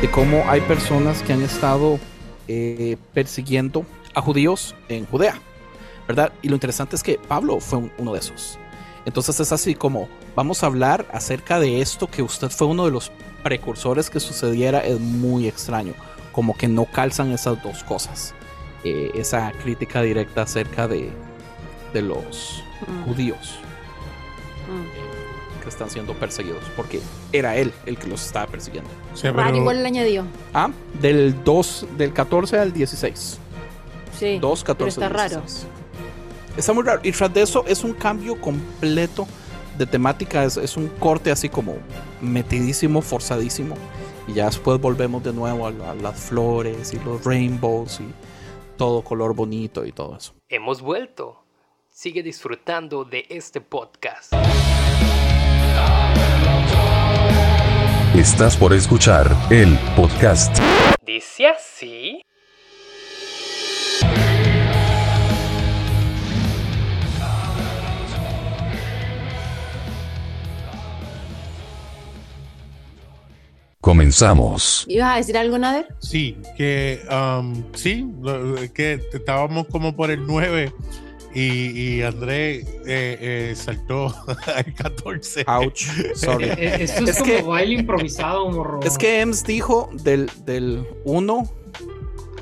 de cómo hay personas que han estado eh, persiguiendo a judíos en Judea, ¿verdad? Y lo interesante es que Pablo fue uno de esos. Entonces es así como vamos a hablar acerca de esto que usted fue uno de los precursores que sucediera, es muy extraño, como que no calzan esas dos cosas. Eh, esa crítica directa acerca de, de los Mm. judíos Mm. Que están siendo perseguidos, porque era él el que los estaba persiguiendo. Sí, pero- Raro, igual le añadió. Ah, del 2, del 14 al 16. Sí. 2, 14 pero está raro. 16. Está muy raro. Y tras de eso es un cambio completo de temática. Es, es un corte así como metidísimo, forzadísimo. Y ya después volvemos de nuevo a, la- a las flores y los rainbows y todo color bonito y todo eso. Hemos vuelto. Sigue disfrutando de este podcast. Estás por escuchar el podcast. Dice así. Comenzamos. ¿Ibas a decir algo, Nader? Sí, que um, sí, que estábamos como por el 9 y, y André eh, eh, saltó al 14. Ouch. Sorry. Eh, Esto es, Es como que- baile improvisado, morro. Es que Ems dijo del, del 1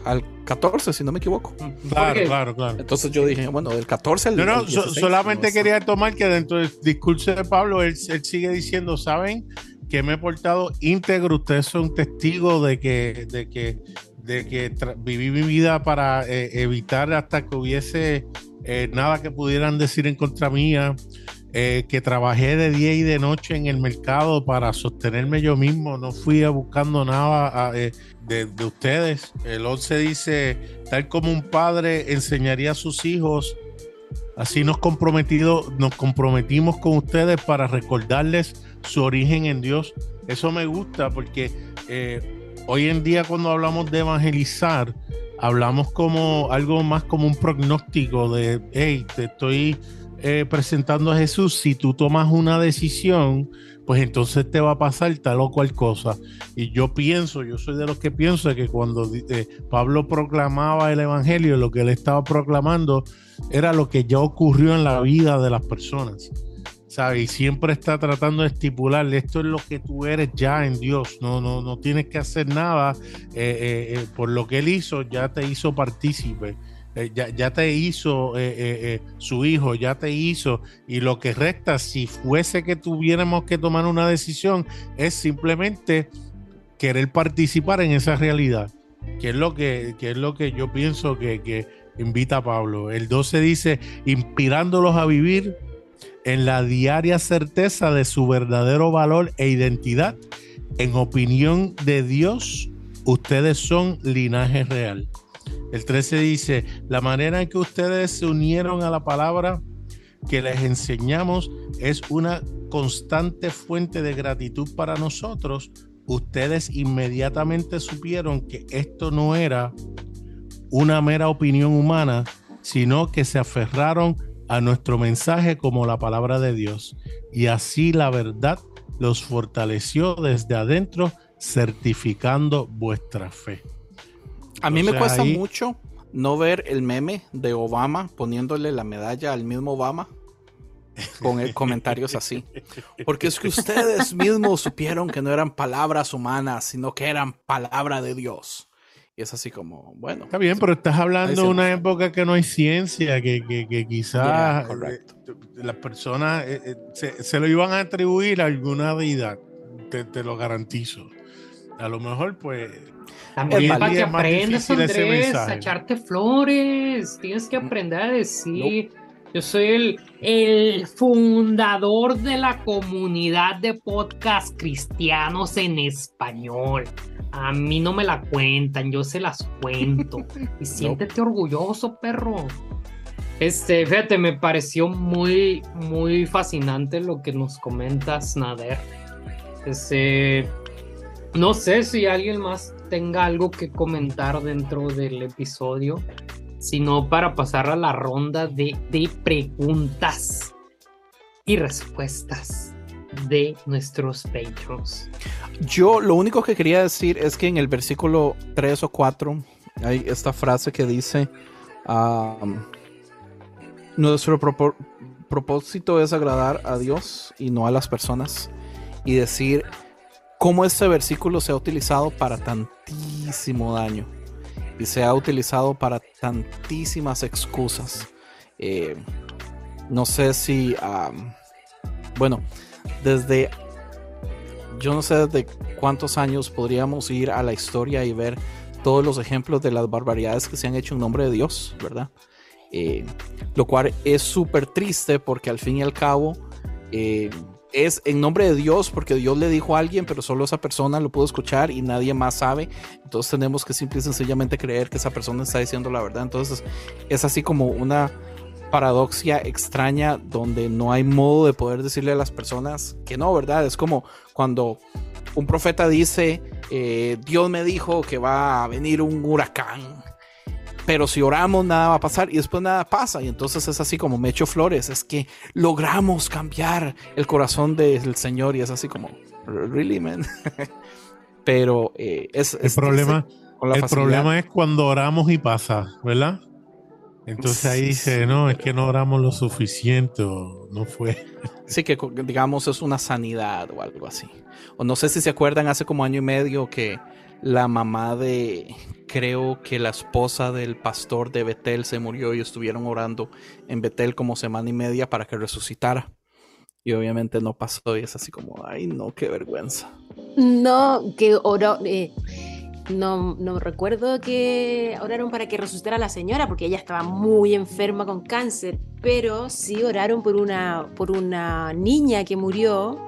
al 14, si no me equivoco. Claro, Porque- claro, claro. Entonces yo dije, bueno, del 14 al No, no, al so- 16, solamente no quería tomar que dentro del discurso de Pablo, él, él sigue diciendo, ¿saben? Que me he portado íntegro, ustedes son testigos de que, de que, de que viví mi vida para eh, evitar hasta que hubiese eh, nada que pudieran decir en contra mía, eh, que trabajé de día y de noche en el mercado para sostenerme yo mismo, no fui a buscando nada eh, de, de ustedes. El 11 dice, tal como un padre enseñaría a sus hijos, así nos, comprometido, nos comprometimos con ustedes para recordarles su origen en Dios. Eso me gusta porque hoy en día cuando hablamos de evangelizar, hablamos como algo más como un prognóstico de, hey, te estoy eh, presentando a Jesús, si tú tomas una decisión, pues entonces te va a pasar tal o cual cosa. Y yo pienso, yo soy de los que pienso que cuando eh, Pablo proclamaba el Evangelio, lo que él estaba proclamando era lo que ya ocurrió en la vida de las personas. ¿Sabes? Y siempre está tratando de estipular, esto es lo que tú eres ya en Dios, no, no, no tienes que hacer nada, eh, eh, eh, por lo que Él hizo, ya te hizo partícipe, ya, ya te hizo su hijo, ya te hizo, y lo que resta, si fuese que tuviéramos que tomar una decisión, es simplemente querer participar en esa realidad, que es lo que, que es lo que yo pienso que, que invita a Pablo. El 12 dice, inspirándolos a vivir en la diaria certeza de su verdadero valor e identidad. En opinión de Dios, ustedes son linaje real. El 13 dice, la manera en que ustedes se unieron a la palabra que les enseñamos es una constante fuente de gratitud para nosotros. Ustedes inmediatamente supieron que esto no era una mera opinión humana, sino que se aferraron a nuestro mensaje como la palabra de Dios. Y así la verdad los fortaleció desde adentro, certificando vuestra fe. A mí me cuesta ahí- mucho no ver el meme de Obama poniéndole la medalla al mismo Obama con el- comentarios así. Porque es que ustedes mismos supieron que no eran palabras humanas, sino que eran palabra de Dios. Y es así como, bueno. Está bien, pero estás hablando de una época que no hay ciencia, que, que, que quizás Yeah, correcto. eh, las personas eh, eh, se, se lo iban a atribuir a alguna deidad, te, te lo garantizo. A lo mejor, pues, También para que aprendas, Andrés, a echarte flores. Tienes que aprender a decir. Yo soy el, el fundador de la comunidad de podcast cristianos en español. A mí no me la cuentan, yo se las cuento. Y siéntete orgulloso, perro. Este, fíjate, me pareció muy, muy fascinante lo que nos comentas, Nader. Este, no sé si alguien más tenga algo que comentar dentro del episodio, sino para pasar a la ronda de, de preguntas y respuestas. De nuestros patrons. Yo lo único que quería decir es que en el versículo 3 o 4 hay esta frase que dice, um, nuestro propósito es agradar a Dios y no a las personas. Y decir cómo este versículo se ha utilizado para tantísimo daño. Y se ha utilizado para tantísimas excusas. Eh, no sé si, um, bueno, desde yo no sé desde cuántos años podríamos ir a la historia y ver todos los ejemplos de las barbaridades que se han hecho en nombre de Dios, ¿verdad? Eh, lo cual es súper triste porque al fin y al cabo eh, es en nombre de Dios porque Dios le dijo a alguien, pero solo esa persona lo pudo escuchar y nadie más sabe. Entonces tenemos que simple y sencillamente creer que esa persona está diciendo la verdad. Entonces es así como una paradoxia extraña donde no hay modo de poder decirle a las personas que no, ¿verdad? Es como cuando un profeta dice, eh, Dios me dijo que va a venir un huracán, pero si oramos nada va a pasar y después nada pasa. Y entonces es así como me echo flores, es que logramos cambiar el corazón del Señor y es así como, really, man. pero eh, es, El es- problema, con la el facilidad. problema es cuando oramos y pasa, ¿verdad? Entonces ahí dice, no, es que no oramos lo suficiente, o no fue. Sí, que digamos es una sanidad o algo así. O no sé si se acuerdan hace como año y medio que la mamá de, creo que la esposa del pastor de Betel se murió y estuvieron orando en Betel como semana y media para que resucitara. Y obviamente no pasó y es así como, ay no, qué vergüenza. No, que oró. eh, no, no recuerdo que oraron para que resucitara la señora, porque ella estaba muy enferma con cáncer, pero sí oraron por una, por una niña que murió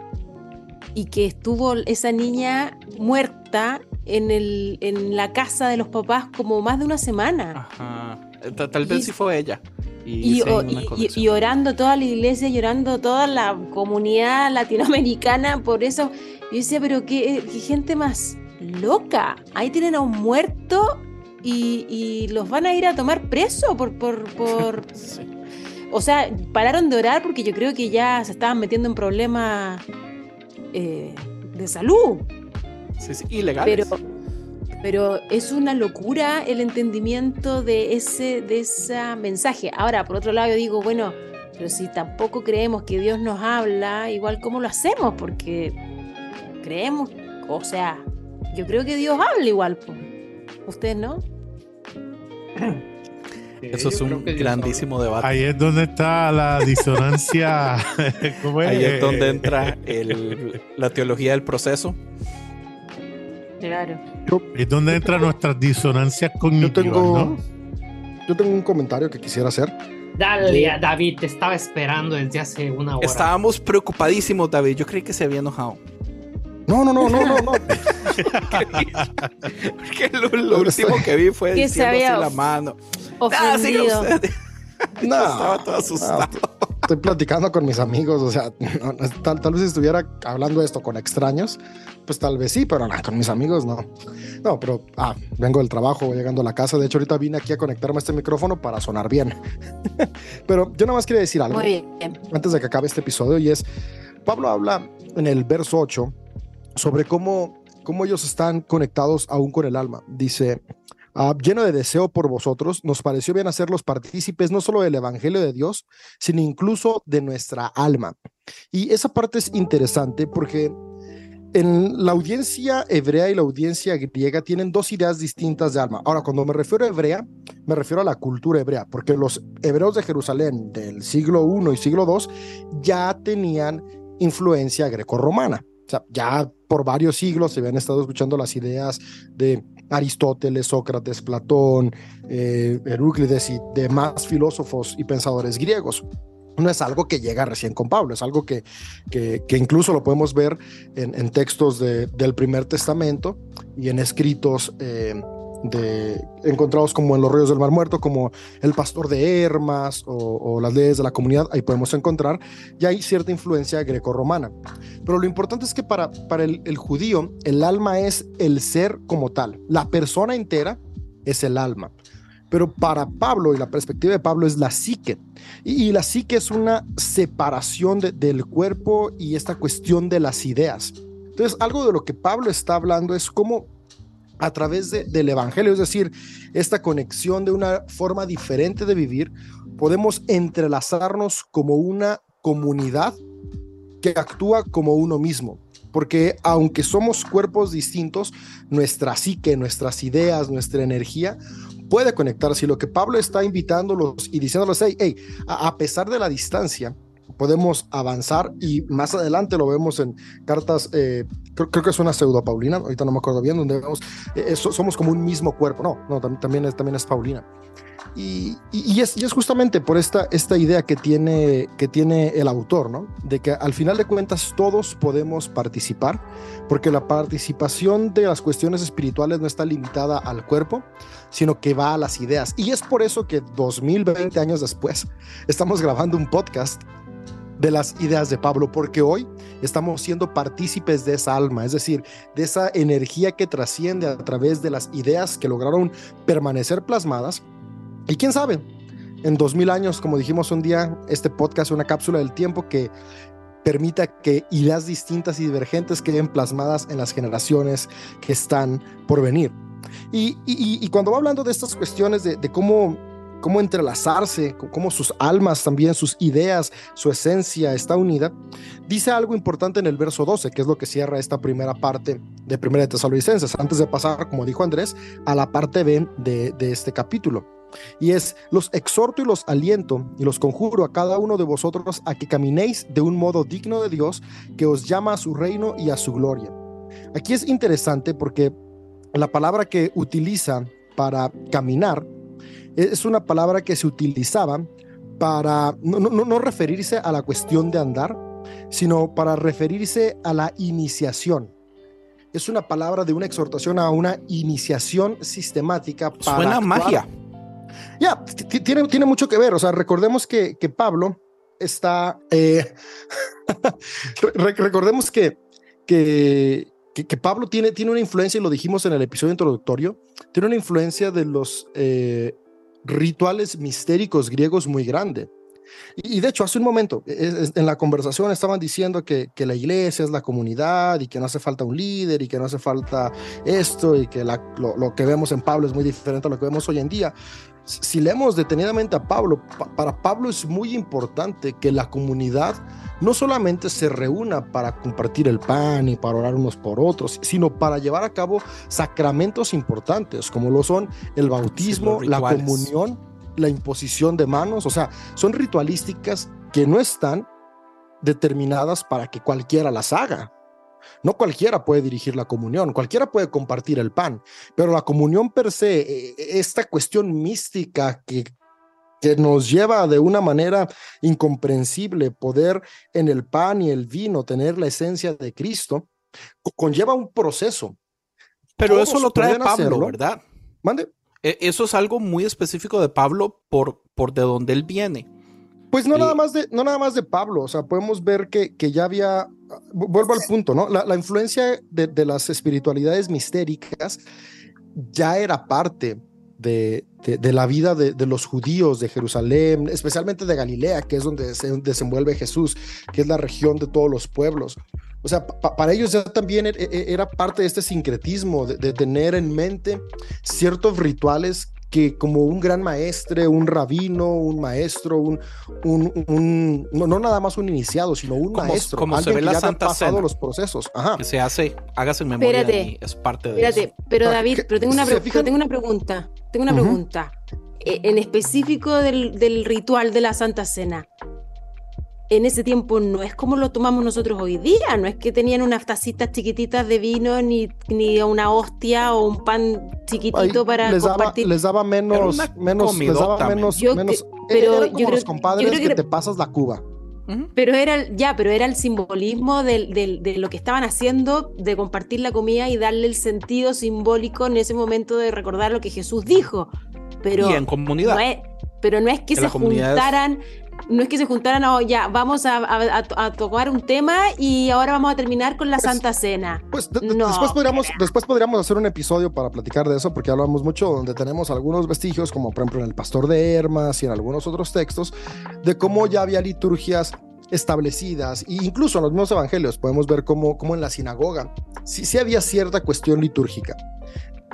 y que estuvo esa niña muerta en, el, en la casa de los papás como más de una semana. Ajá. Eh, ta- Tal vez Y- sí fue ella. Y, o- orando toda la iglesia, llorando toda la comunidad latinoamericana por eso. Yo decía, pero qué, qué gente más loca. Ahí tienen a un muerto y, y los van a ir a tomar preso por, por, por... Sí. O sea, pararon de orar porque yo creo que ya se estaban metiendo en problemas eh, de salud. Sí, sí, ilegales. Pero, pero es una locura el entendimiento de ese, de ese mensaje. Ahora, por otro lado, yo digo, bueno, pero si tampoco creemos que Dios nos habla, igual cómo lo hacemos, porque creemos, o sea, yo creo que Dios habla igual. po. ¿Ustedes no? Eso es Yo un grandísimo debate. Ahí es donde está la disonancia. ¿cómo es? Ahí es donde entra el- la teología del proceso. Claro. Yo, Es donde entran nuestras disonancias yo cognitivas, tengo, ¿no? yo tengo un comentario que quisiera hacer. Dale, David, te estaba esperando desde hace una hora. Estábamos preocupadísimos, David. Yo creí que se había enojado. No, no, no, no, no, no. Porque lo, lo último que vi fue Que se diciendo así había la mano. Ah, Ofendido. usted. No, Estaba todo asustado. no, estoy platicando con mis amigos, o sea, no, no, tal, tal vez estuviera hablando esto con extraños, pues tal vez sí, pero no, con mis amigos no. No, pero ah, vengo del trabajo, voy llegando a la casa, de hecho ahorita vine aquí a conectarme a este micrófono para sonar bien. pero yo nada más quería decir algo. Muy bien. antes de que acabe este episodio y es, Pablo habla en el verso 8 sobre cómo, cómo ellos están conectados aún con el alma. Dice, "Ah, lleno de deseo por vosotros, nos pareció bien hacerlos partícipes no solo del Evangelio de Dios, sino incluso de nuestra alma. Y esa parte es interesante porque en la audiencia hebrea y la audiencia griega tienen dos ideas distintas de alma. Ahora, cuando me refiero a hebrea, me refiero a la cultura hebrea, porque los hebreos de Jerusalén del siglo I y siglo II ya tenían influencia grecorromana. Ya por varios siglos se habían estado escuchando las ideas de Aristóteles, Sócrates, Platón, eh, y demás filósofos y pensadores griegos. No es algo que llega recién con Pablo, es algo que, que, incluso lo podemos ver en, en textos de- del primer testamento y en escritos eh, de, encontrados como en los ríos del Mar Muerto, como el pastor de Hermas o, las leyes de la comunidad, ahí podemos encontrar, ya hay cierta influencia grecorromana. Pero lo importante es que para, para el, judío, el alma es el ser como tal, la persona entera es el alma. Pero para Pablo y la perspectiva de Pablo es la psique. Y, la psique es una separación de- del cuerpo y esta cuestión de las ideas. Entonces, algo de lo que Pablo está hablando es cómo a través de- del Evangelio, es decir, esta conexión de una forma diferente de vivir, podemos entrelazarnos como una comunidad que actúa como uno mismo. Porque aunque somos cuerpos distintos, nuestra psique, nuestras ideas, nuestra energía puede conectarse. Y lo que Pablo está invitándolos y diciéndoles, hey, hey, a, pesar de la distancia, podemos avanzar y más adelante lo vemos en cartas, eh, creo, creo que es una pseudo Paulina, ahorita no me acuerdo bien, donde vemos, eh, so- somos como un mismo cuerpo. No, no, tam- también es, también es Paulina. Y- y es, y es justamente por esta, esta idea que tiene, que tiene el autor, ¿no? De que al final de cuentas todos podemos participar, porque la participación de las cuestiones espirituales no está limitada al cuerpo, sino que va a las ideas. Y es por eso que 2020 años después estamos grabando un podcast de las ideas de Pablo, porque hoy estamos siendo partícipes de esa alma, es decir, de esa energía que trasciende a través de las ideas que lograron permanecer plasmadas. Y quién sabe, en 2000 años, como dijimos un día, este podcast es una cápsula del tiempo que permita que ideas distintas y divergentes queden plasmadas en las generaciones que están por venir. Y, y- cuando va hablando de estas cuestiones de cómo, cómo entrelazarse, cómo sus almas también, sus ideas, su esencia está unida, dice algo importante en el verso 12, que es lo que cierra esta primera parte de Primera de Tesalonicenses, antes de pasar, como dijo Andrés, a la parte B de, de este capítulo. Y es, los exhorto y los aliento y los conjuro a cada uno de vosotros a que caminéis de un modo digno de Dios que os llama a su reino y a su gloria. Aquí es interesante porque la palabra que utiliza para caminar es una palabra que se utilizaba para no, no- no- referirse a la cuestión de andar, sino para referirse a la iniciación. Es una palabra de una exhortación a una iniciación sistemática para Suena actuar magia. ya, t- tiene, tiene mucho que ver. O sea, recordemos que, que Pablo está. eh, re- recordemos que, que, que, que Pablo tiene, tiene una influencia, y lo dijimos en el episodio introductorio, tiene una influencia de los eh, rituales mistéricos griegos muy grande. Y, y de hecho, hace un momento, es- es- en la conversación estaban diciendo que, que la iglesia es la comunidad y que no hace falta un líder y que no hace falta esto y que la- lo, lo que vemos en Pablo es muy diferente a lo que vemos hoy en día. Si leemos detenidamente a Pablo, pa- para Pablo es muy importante que la comunidad no solamente se reúna para compartir el pan y para orar unos por otros, sino para llevar a cabo sacramentos importantes como lo son el bautismo, la comunión, la imposición de manos, o sea, son ritualísticas que no están determinadas para que cualquiera las haga. No cualquiera puede dirigir la comunión, cualquiera puede compartir el pan, pero la comunión per se, eh, esta cuestión mística que, que nos lleva de una manera incomprensible poder en el pan y el vino tener la esencia de Cristo, co- conlleva un proceso. Pero Todos eso lo trae Pablo, hacerlo. ¿verdad? Mande. E- Eso es algo muy específico de Pablo por, por de donde él viene. Pues no, Y- nada más de, no nada más de Pablo, o sea, podemos ver que, que ya había, vu- vuelvo al punto, ¿no? La, la influencia de, de las espiritualidades mistéricas ya era parte de, de- de la vida de, de los judíos de Jerusalén, especialmente de Galilea, que es donde se desenvuelve Jesús, que es la región de todos los pueblos. O sea, pa- para ellos ya también e- e- era parte de este sincretismo, de, de tener en mente ciertos rituales que como un gran maestre, un rabino, un maestro, un, un, un- no, no nada más un iniciado, sino un Como- maestro, como se alguien ve que la ya Santa pasado Cena. los procesos. Ajá. Que se hace, hágase en memoria Espérate. de mí, es parte de eso. Espérate, pero Ah, David, ¿qué- pero tengo una, se pero tengo una pregunta. Tengo una pregunta. Eh, en específico del, del ritual de la Santa Cena. En ese tiempo no es como lo tomamos nosotros hoy día, no es que tenían unas tacitas chiquititas de vino, ni, ni una hostia o un pan chiquitito para les, daba, compartir. les daba menos, menos, les daba menos, Yo menos que- eh, pero yo creo- los yo compadres creo que, que- te pasas la cuba. Pero era, el- ya, pero era el simbolismo de lo que estaban haciendo, de compartir la comida y darle el sentido simbólico en ese momento de recordar lo que Jesús dijo. Pero y en comunidad. no es, pero no es que se juntaran, no es que se juntaran, oh, ya, vamos a, a- a- a tomar un tema y ahora vamos a terminar con la Pues, Santa Cena. Pues No, después, podríamos, después podríamos hacer un episodio para platicar de eso, porque hablamos mucho donde tenemos algunos vestigios, como por ejemplo en el Pastor de Hermas y en algunos otros textos, de cómo ya había liturgias establecidas, e incluso en los mismos evangelios podemos ver cómo, cómo en la sinagoga sí, sí había cierta cuestión litúrgica.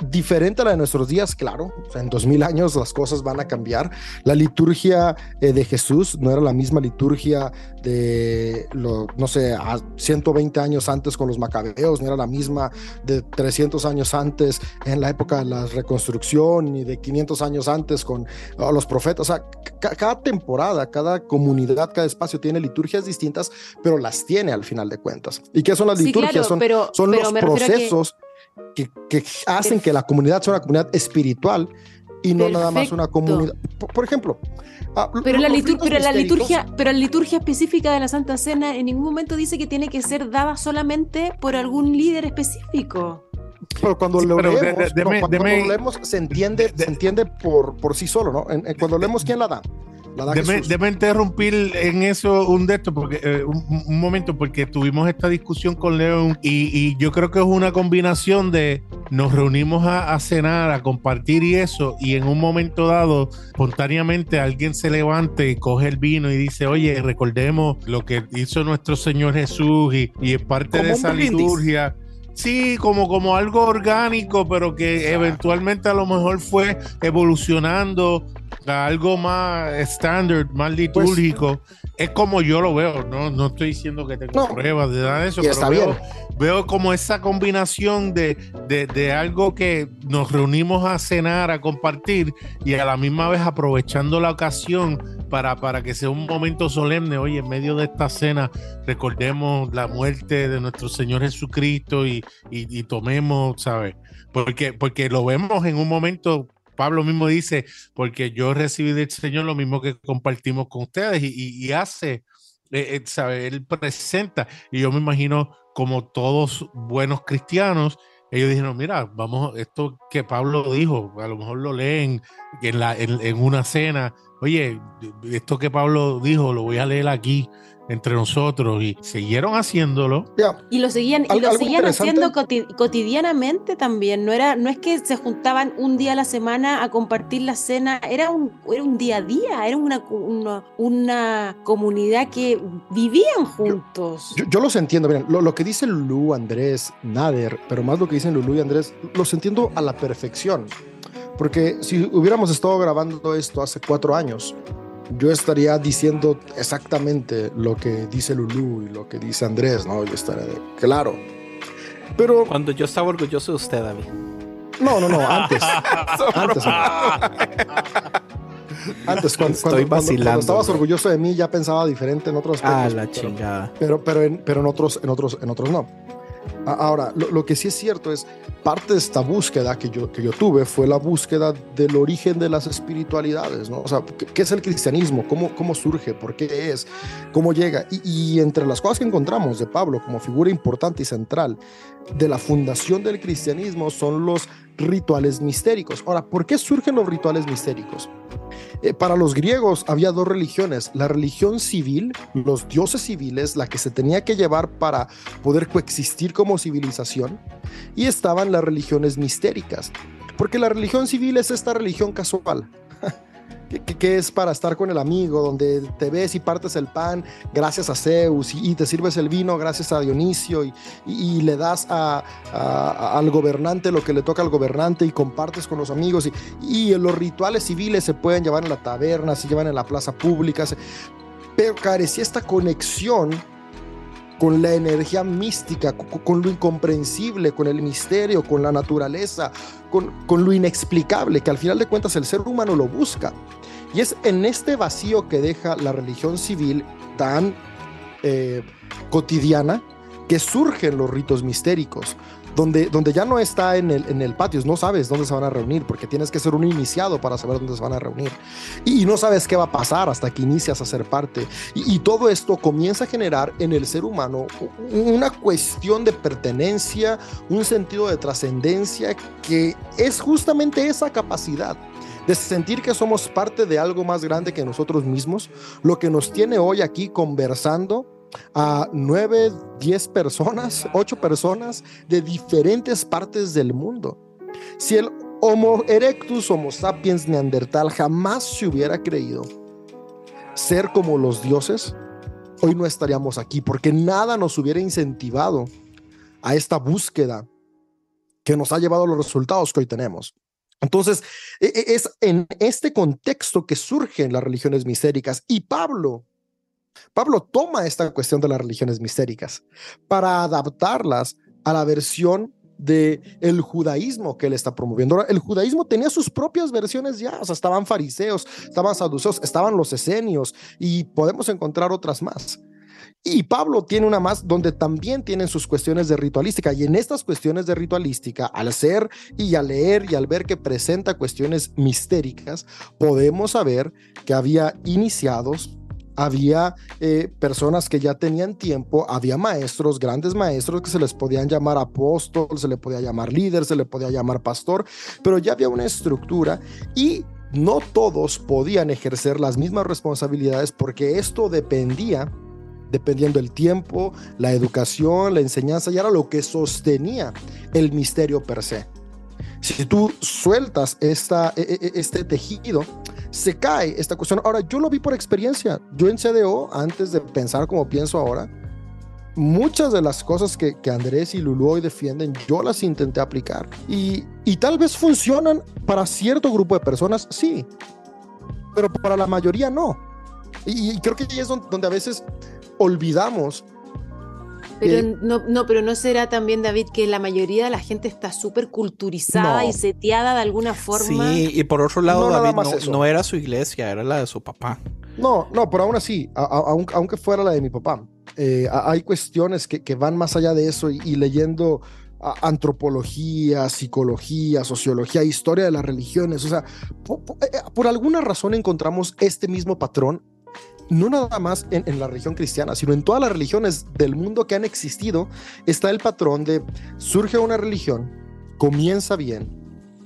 Diferente a la de nuestros días, claro. O sea, en 2000 años las cosas van a cambiar. La liturgia eh, de Jesús no era la misma liturgia de, lo, no sé, a 120 años antes con los macabeos, no era la misma de 300 años antes en la época de la reconstrucción, ni de 500 años antes con oh, los profetas. O sea, ca- cada temporada, cada comunidad, cada espacio tiene liturgias distintas, pero las tiene al final de cuentas. ¿Y qué son las Sí, liturgias? claro, son pero, son pero los a que- procesos que, que hacen que la comunidad sea una comunidad espiritual y no nada más una Perfecto. comunidad. Por, por ejemplo, ah, Pero la, pero la liturgia, pero la liturgia específica de la Santa Cena en ningún momento dice que tiene que ser dada solamente por algún líder específico. Pero cuando Sí, lo pero de- leemos, de- no, cuando leemos se entiende, de- se entiende por, por sí solo, ¿no? En- en- cuando leemos quién la da. Deme interrumpir en eso un de estos, porque eh, un, un momento, porque tuvimos esta discusión con León y, y yo creo que es una combinación de nos reunimos a, a cenar, a compartir y eso, y en un momento dado, espontáneamente alguien se levante y coge el vino y dice, oye, recordemos lo que hizo nuestro Señor Jesús y, y es parte Como de esa brindis. liturgia. Sí, como, como algo orgánico, pero que eventualmente a lo mejor fue evolucionando a algo más estándar, más litúrgico. Es como yo lo veo, no, no estoy diciendo que tengo No. pruebas de nada de eso, Y pero está veo, bien. veo como esa combinación de, de, de algo que nos reunimos a cenar, a compartir y a la misma vez aprovechando la ocasión para, para que sea un momento solemne. Oye, en medio de esta cena recordemos la muerte de nuestro Señor Jesucristo y, y, y tomemos, ¿sabes? Porque, porque lo vemos en un momento. Pablo mismo dice, porque yo recibí del Señor lo mismo que compartimos con ustedes y, hace, eh, eh, ¿sabe? Él presenta, y yo me imagino como todos buenos cristianos, ellos dijeron, mira, vamos, esto que Pablo dijo, a lo mejor lo leen en, la, en una cena, oye, esto que Pablo dijo, lo voy a leer aquí entre nosotros, y siguieron haciéndolo. Ya, Y lo seguían, y lo seguían haciendo coti- cotidianamente también. No era, no es que se juntaban un día a la semana a compartir la cena, era un, era un día a día, era una, una, una comunidad que vivían juntos. Yo, yo los entiendo, miren, lo, lo que dicen Lulú, Andrés, Nader, pero más lo que dicen Lulú y Andrés, los entiendo a la perfección. Porque si hubiéramos estado grabando esto hace cuatro años, yo estaría diciendo exactamente lo que dice Lulú y lo que dice Andrés, ¿no? Yo estaría de, claro. Pero Cuando yo estaba orgulloso de usted, David. no, no, no, antes. antes. Antes, cuando, Estoy cuando- cuando- vacilando, cuando estabas orgulloso de mí, ya pensaba diferente en otros Ah, la pero- chingada. pero, pero, en, pero en, otros, en, otros, en otros no. Ahora, lo, lo que sí es cierto es, parte de esta búsqueda que yo, que yo tuve fue la búsqueda del origen de las espiritualidades, ¿no? O sea, ¿qué, qué es el cristianismo? ¿Cómo, ¿Cómo surge? ¿Por qué es? ¿Cómo llega? Y, y entre las cosas que encontramos de Pablo como figura importante y central de la fundación del cristianismo son los rituales mistéricos. Ahora, ¿por qué surgen los rituales mistéricos? Eh, para los griegos había dos religiones, la religión civil, los dioses civiles, la que se tenía que llevar para poder coexistir como civilización, y estaban las religiones mistéricas, porque la religión civil es esta religión casual. Que, es para estar con el amigo, donde te ves y partes el pan gracias a Zeus y, te sirves el vino gracias a Dionisio y, le das al gobernante lo que le toca al gobernante y compartes con los amigos y, los rituales civiles se pueden llevar en la taberna, se llevan en la plaza pública, pero carecía esta conexión con la energía mística, con, lo incomprensible, con el misterio, con la naturaleza, con, con lo inexplicable, que al final de cuentas el ser humano lo busca. Y es en este vacío que deja la religión civil tan eh, cotidiana que surgen los ritos mistéricos, donde, donde ya no está en el, en el patio, no sabes dónde se van a reunir, porque tienes que ser un iniciado para saber dónde se van a reunir. Y, no sabes qué va a pasar hasta que inicias a ser parte. Y, todo esto comienza a generar en el ser humano una cuestión de pertenencia, un sentido de trascendencia, que es justamente esa capacidad de sentir que somos parte de algo más grande que nosotros mismos, lo que nos tiene hoy aquí conversando a nueve, diez personas, ocho personas de diferentes partes del mundo. Si el Homo erectus, Homo sapiens neandertal jamás se hubiera creído ser como los dioses, hoy no estaríamos aquí porque nada nos hubiera incentivado a esta búsqueda que nos ha llevado a los resultados que hoy tenemos. Entonces, es en este contexto que surgen las religiones mistéricas y Pablo Pablo toma esta cuestión de las religiones mistéricas para adaptarlas a la versión de el judaísmo que él está promoviendo. el judaísmo tenía sus propias versiones ya, o sea, estaban fariseos, estaban saduceos, estaban los esenios y podemos encontrar otras más. Y Pablo tiene una más donde también tienen sus cuestiones de ritualística. Y en estas cuestiones de ritualística, al ser y al leer y al ver que presenta cuestiones mistéricas, podemos saber que había iniciados había eh, personas que ya tenían tiempo, había maestros, grandes maestros que se les podían llamar apóstol, se le podía llamar líder, se le podía llamar pastor, pero ya había una estructura y no todos podían ejercer las mismas responsabilidades porque esto dependía dependiendo el tiempo, la educación, la enseñanza, y era lo que sostenía el misterio per se. Si tú sueltas esta, e, e, este tejido, se cae esta cuestión. Ahora, yo lo vi por experiencia. Yo en CDO, antes de pensar como pienso ahora, muchas de las cosas que, Andrés y Lulu hoy defienden, yo las intenté aplicar. Y, y tal vez funcionan para cierto grupo de personas, sí, pero para la mayoría no. Y, creo que ahí es donde a veces olvidamos pero no, no, pero no será también, David, que la mayoría de la gente está súper culturizada y seteada de alguna forma. Sí, y por otro lado, David no, era su iglesia, era la de su papá. No, no, pero aún así, aunque fuera la de mi papá, eh, hay cuestiones que, que, van más allá de eso y, leyendo antropología, psicología, sociología, historia de las religiones. O sea, eh, por, alguna razón encontramos este mismo patrón no nada más en, la religión cristiana, sino en todas las religiones del mundo que han existido, está el patrón de surge una religión, comienza bien,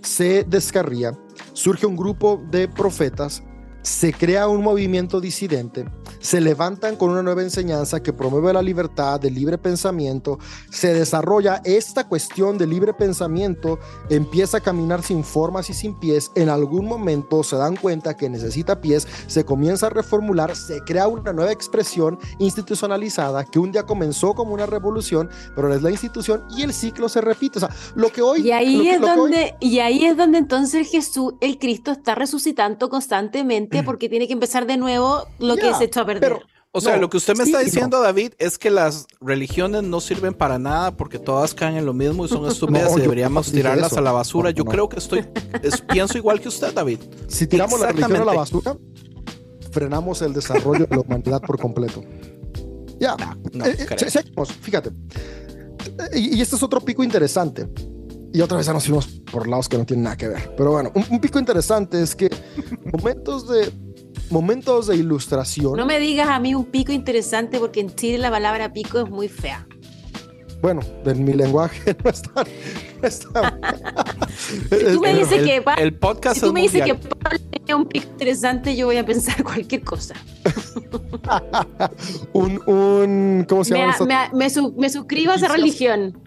se descarría, surge un grupo de profetas, se crea un movimiento disidente, se levantan con una nueva enseñanza que promueve la libertad, el libre pensamiento, se desarrolla esta cuestión de libre pensamiento, empieza a caminar sin formas y sin pies, en algún momento se dan cuenta que necesita pies, se comienza a reformular, se crea una nueva expresión institucionalizada que un día comenzó como una revolución, pero es la institución y el ciclo se repite. O sea, lo que hoy... Y ahí, es, donde, y ahí es donde entonces Jesús, el Cristo, está resucitando constantemente porque tiene que empezar de nuevo lo que se echó a perder. o sea, lo que usted me está diciendo, David, es que las religiones no sirven para nada porque todas caen en lo mismo y son estúpidas y deberíamos tirarlas a la basura. yo creo que estoy, pienso igual que usted, David. Si tiramos la religión a la basura, frenamos el desarrollo de la humanidad por completo. Ya, no, eh, eh, fíjate. Y, y este es otro pico interesante y otra vez ya nos fuimos por lados que no tienen nada que ver. Pero bueno, un, pico interesante es que momentos de momentos de ilustración. No me digas a mí un pico interesante porque en Chile la palabra pico es muy fea. Bueno, en mi lenguaje no está. No está si tú me dices que el podcast si tú me dices que Pablo tenía un pico interesante, yo voy a pensar cualquier cosa. un, un, ¿cómo se llama? Me, me, me, suscribo a esa religión.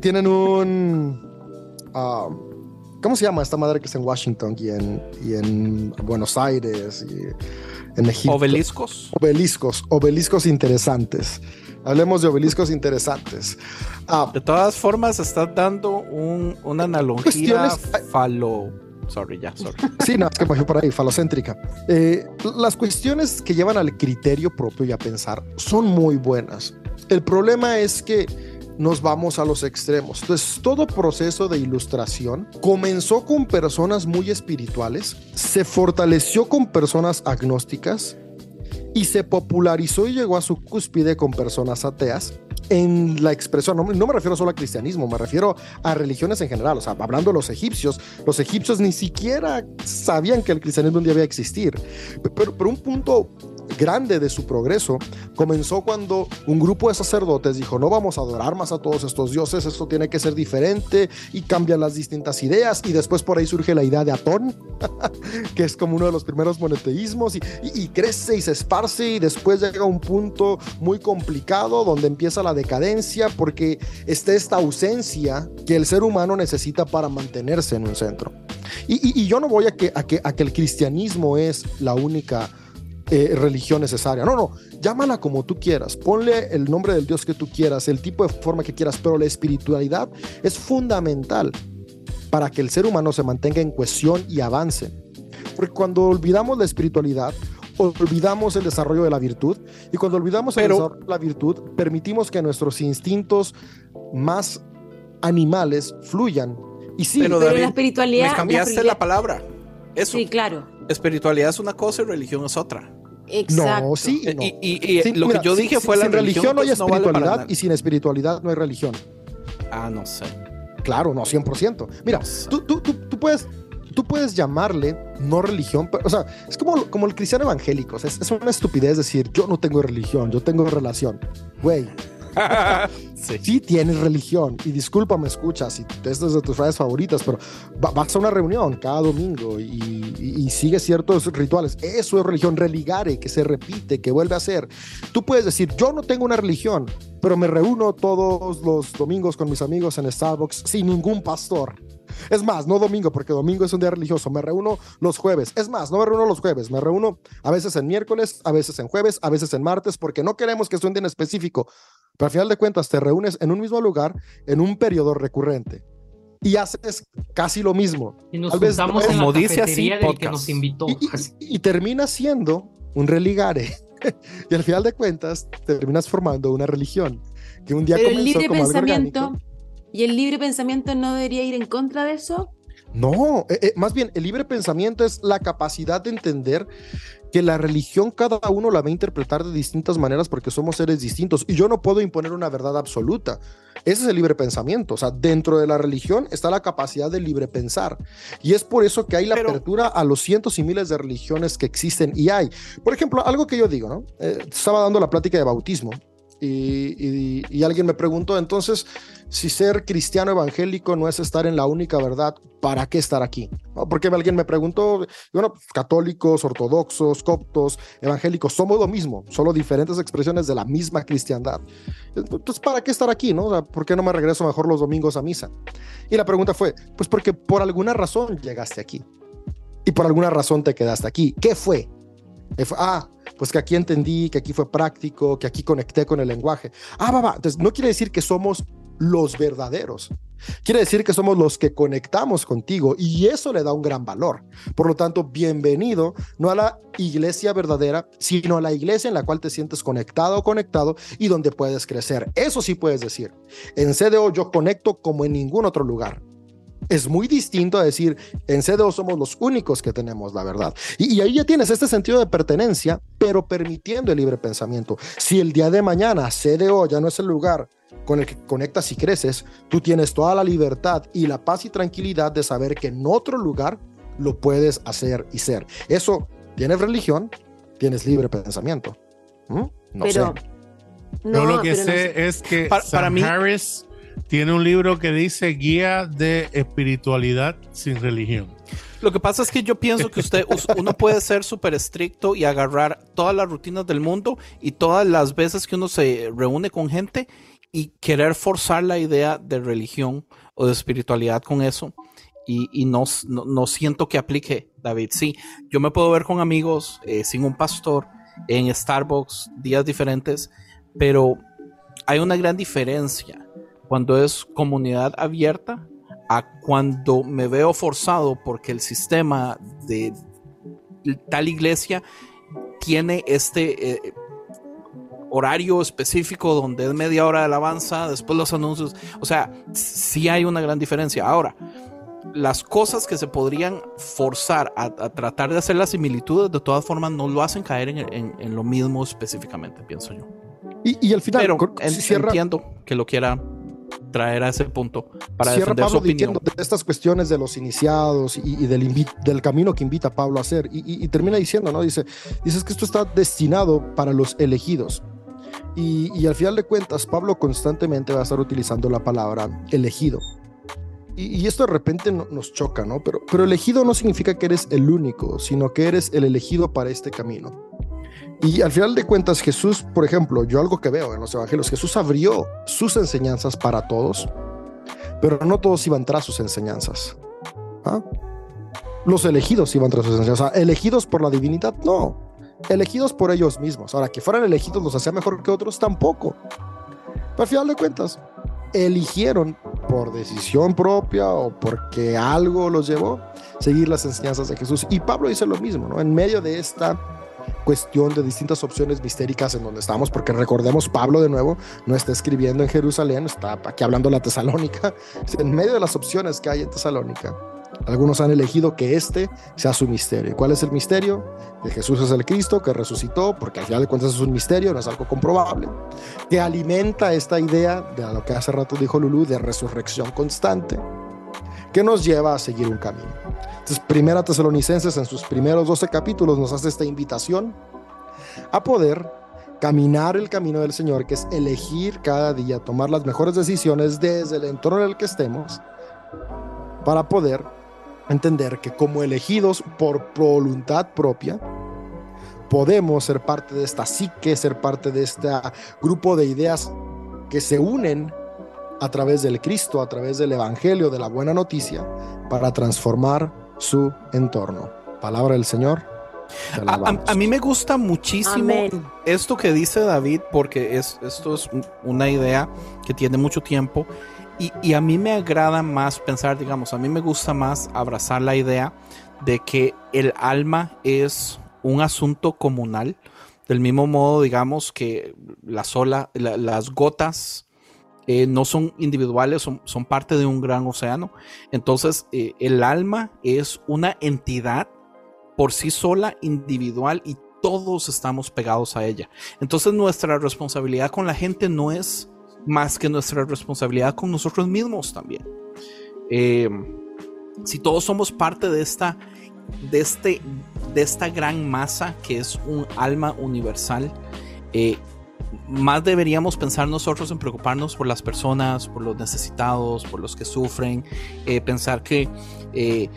Tienen un Ah, ¿Cómo se llama esta madre que es en Washington y en, y en Buenos Aires y en Egipto? Obeliscos. Obeliscos, obeliscos interesantes. Hablemos de obeliscos interesantes. Ah, de todas formas, estás dando un, una analogía falo. Sorry, ya, sorry. Sí, no, es que pasó por ahí, falocéntrica. Eh, las cuestiones que llevan al criterio propio y a pensar son muy buenas. El problema es que nos vamos a los extremos. Entonces, todo proceso de ilustración comenzó con personas muy espirituales, se fortaleció con personas agnósticas y se popularizó y llegó a su cúspide con personas ateas. en la expresión, no, me refiero solo al cristianismo, me refiero a religiones en general, o sea, hablando de los egipcios, los egipcios ni siquiera sabían que el cristianismo un día iba a existir, pero, pero un punto grande de su progreso comenzó cuando un grupo de sacerdotes dijo, no vamos a adorar más a todos estos dioses, esto tiene que ser diferente y cambian las distintas ideas y después por ahí surge la idea de Atón, que es como uno de los primeros monoteísmos y, crece y se esparce y después llega un punto muy complicado donde empieza la decadencia porque está esta ausencia que el ser humano necesita para mantenerse en un centro. Y, yo no voy a que, a, a que el cristianismo es la única eh, religión necesaria. No, no, llámala como tú quieras, ponle el nombre del Dios que tú quieras, el tipo de forma que quieras, pero la espiritualidad es fundamental para que el ser humano se mantenga en cohesión y avance. Porque cuando olvidamos la espiritualidad, olvidamos el desarrollo de la virtud y cuando olvidamos pero, el desarrollo de la virtud, permitimos que nuestros instintos más animales fluyan. Y sí, pero, pero la espiritualidad... Me cambiaste la, la palabra. Eso. Sí, claro. Espiritualidad es una cosa y religión es otra. Exacto. No, sí. No. Y, y, y sí, lo mira, que yo dije sí, fue la sin religión, no hay espiritualidad no vale y sin espiritualidad no hay religión. Ah, no sé. Claro, no, 100%. Mira, No sé. tú, tú, tú, tú puedes tú puedes llamarle no religión, pero, o sea, es como, como el cristiano evangélico, o sea, es, es, una estupidez decir, yo no tengo religión, yo tengo relación. Güey, sí. sí. tienes religión, y disculpa, me escuchas, y es de tus frases favoritas, pero va, vas a una reunión cada domingo y, y, y sigues ciertos rituales. Eso es religión, religare, que se repite, que vuelve a ser. Tú puedes decir, yo no tengo una religión, pero me reúno todos los domingos con mis amigos en Starbucks sin ningún pastor. Es más, no domingo, porque domingo es un día religioso. Me reúno los jueves. Es más, no me reúno los jueves. Me reúno a veces en miércoles, a veces en jueves, a veces en martes, porque no queremos que sea un día en específico. Pero al final de cuentas, te reúnes en un mismo lugar, en un periodo recurrente. Y haces casi lo mismo. Y nos Tal vez no- en la Como dice así, del que nos invitó. y, y- y termina siendo un religare. y al final de cuentas, terminas formando una religión. Que un día Pero el comenzó libre como algo pensamiento orgánico. y el libre pensamiento no debería ir en contra de eso. No, eh, eh, más bien, el libre pensamiento es la capacidad de entender que la religión cada uno la va a interpretar de distintas maneras porque somos seres distintos y yo no puedo imponer una verdad absoluta. Ese es el libre pensamiento. O sea, dentro de la religión está la capacidad de libre pensar. Y es por eso que hay la Pero- apertura a los cientos y miles de religiones que existen y hay. Por ejemplo, algo que yo digo, ¿no? Eh, estaba dando la plática de bautismo y, alguien me preguntó, entonces, si ser cristiano evangélico no es estar en la única verdad, ¿para qué estar aquí? Porque alguien me preguntó, bueno, católicos, ortodoxos, coptos, evangélicos, somos lo mismo, solo diferentes expresiones de la misma cristiandad. Entonces, ¿para qué estar aquí? No? O ¿Por qué no me regreso mejor los domingos a misa? Y la pregunta fue, pues porque por alguna razón llegaste aquí. Y por alguna razón te quedaste aquí. ¿Qué fue? Eh, Ah, pues que aquí entendí, que aquí fue práctico, que aquí conecté con el lenguaje. Ah, va, va. Entonces, no quiere decir que somos los verdaderos. Quiere decir que somos los que conectamos contigo y eso le da un gran valor. Por lo tanto, bienvenido no a la iglesia verdadera, sino a la iglesia en la cual te sientes conectado o conectado y donde puedes crecer. Eso sí puedes decir. En CDO yo conecto como en ningún otro lugar. Es muy distinto a decir, en CDO somos los únicos que tenemos la verdad. Y, y ahí ya tienes este sentido de pertenencia, pero permitiendo el libre pensamiento. Si el día de mañana CDO ya no es el lugar con el que conectas y creces, tú tienes toda la libertad y la paz y tranquilidad de saber que en otro lugar lo puedes hacer y ser. Eso, tienes religión, tienes libre pensamiento. ¿Mm? No pero sé. no, Yo lo que no sé sé. es que Para- Sam para mí- Harris tiene un libro que dice Guía de Espiritualidad sin Religión. Lo que pasa es que yo pienso que usted, us- uno puede ser súper estricto y agarrar todas las rutinas del mundo y todas las veces que uno se reúne con gente y querer forzar la idea de religión o de espiritualidad con eso. Y, y no, no, no siento que aplique, David. Sí, yo me puedo ver con amigos, eh, sin un pastor, en Starbucks, días diferentes, pero hay una gran diferencia cuando es comunidad abierta a cuando me veo forzado porque el sistema de tal iglesia tiene este eh, horario específico donde es media hora de alabanza, después los anuncios. O sea, sí hay una gran diferencia. Ahora, las cosas que se podrían forzar a, a tratar de hacer las similitudes, de todas formas, no lo hacen caer en, en- en lo mismo específicamente, pienso yo. Y, y al final, Pero con- en- cierra, entiendo que lo quiera traer a ese punto para cierra defender su Pablo opinión. diciendo de estas cuestiones de los iniciados y, y del, del camino que invita a Pablo a hacer. Y, y- y termina diciendo, ¿no? Dice, dices que esto está destinado para los elegidos. Y, al final de cuentas, Pablo constantemente va a estar utilizando la palabra elegido. Y, esto de repente no- nos choca, ¿no? Pero, pero elegido no significa que eres el único, sino que eres el elegido para este camino. Y al final de cuentas, Jesús, por ejemplo, yo algo que veo en los evangelios, Jesús abrió sus enseñanzas para todos, pero no todos iban tras sus enseñanzas. ¿Ah? Los elegidos iban tras sus enseñanzas. O sea, elegidos por la divinidad, no. Elegidos por ellos mismos. Ahora, que fueran elegidos los hacía mejor que otros, tampoco. Pero al final de cuentas, eligieron por decisión propia o porque algo los llevó seguir las enseñanzas de Jesús. Y Pablo dice lo mismo, ¿no? En medio de esta cuestión de distintas opciones mistéricas en donde estamos, porque recordemos, Pablo de nuevo no está escribiendo en Jerusalén, está aquí hablando de la Tesalónica, en medio de las opciones que hay en Tesalónica. Algunos han elegido que este sea su misterio. ¿Cuál es el misterio? Que Jesús es el Cristo, que resucitó, porque al final de cuentas es un misterio, no es algo comprobable, que alimenta esta idea de lo que hace rato dijo Lulú, de resurrección constante, que nos lleva a seguir un camino. Entonces, Primera Tesalonicenses en sus primeros 12 capítulos nos hace esta invitación a poder caminar el camino del Señor, que es elegir cada día, tomar las mejores decisiones desde el entorno en el que estemos, para poder entender que como elegidos por voluntad propia, podemos ser parte de esta psique, ser parte de este grupo de ideas que se unen a través del Cristo, a través del Evangelio, de la buena noticia, para transformar su entorno. Palabra del Señor. A, a- alabamos. a mí me gusta muchísimo Amén. esto que dice David, porque es, esto es un- una idea que tiene mucho tiempo. Y, y a mí me agrada más pensar, digamos, a mí me gusta más abrazar la idea de que el alma es un asunto comunal, del mismo modo, digamos, que la sola, la- las gotas eh, no son individuales, son, son parte de un gran océano. Entonces, eh, el alma es una entidad por sí sola, individual, y todos estamos pegados a ella. Entonces, nuestra responsabilidad con la gente no es más que nuestra responsabilidad con nosotros mismos también. Eh, si todos somos parte de esta, de este, de esta gran masa que es un alma universal, más deberíamos pensar nosotros en preocuparnos por las personas, por los necesitados, por los que sufren, eh, pensar que eh,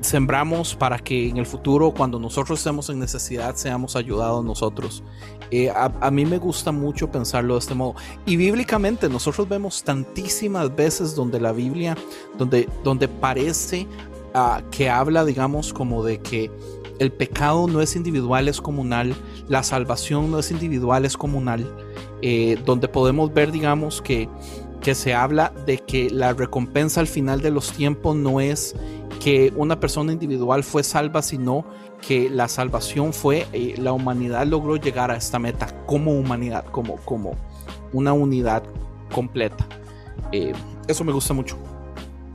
sembramos para que en el futuro, cuando nosotros estemos en necesidad, seamos ayudados nosotros. Eh, a, mí me gusta mucho pensarlo de este modo. Y bíblicamente nosotros vemos tantísimas veces donde la Biblia, donde, donde parece ah, que habla, digamos, como de que el pecado no es individual, es comunal, la salvación no es individual, es comunal, eh, donde podemos ver, digamos, que, que se habla de que la recompensa al final de los tiempos no es que una persona individual fue salva, sino que la salvación fue, eh, la humanidad logró llegar a esta meta como humanidad, como, como una unidad completa. Eh, eso me gusta mucho.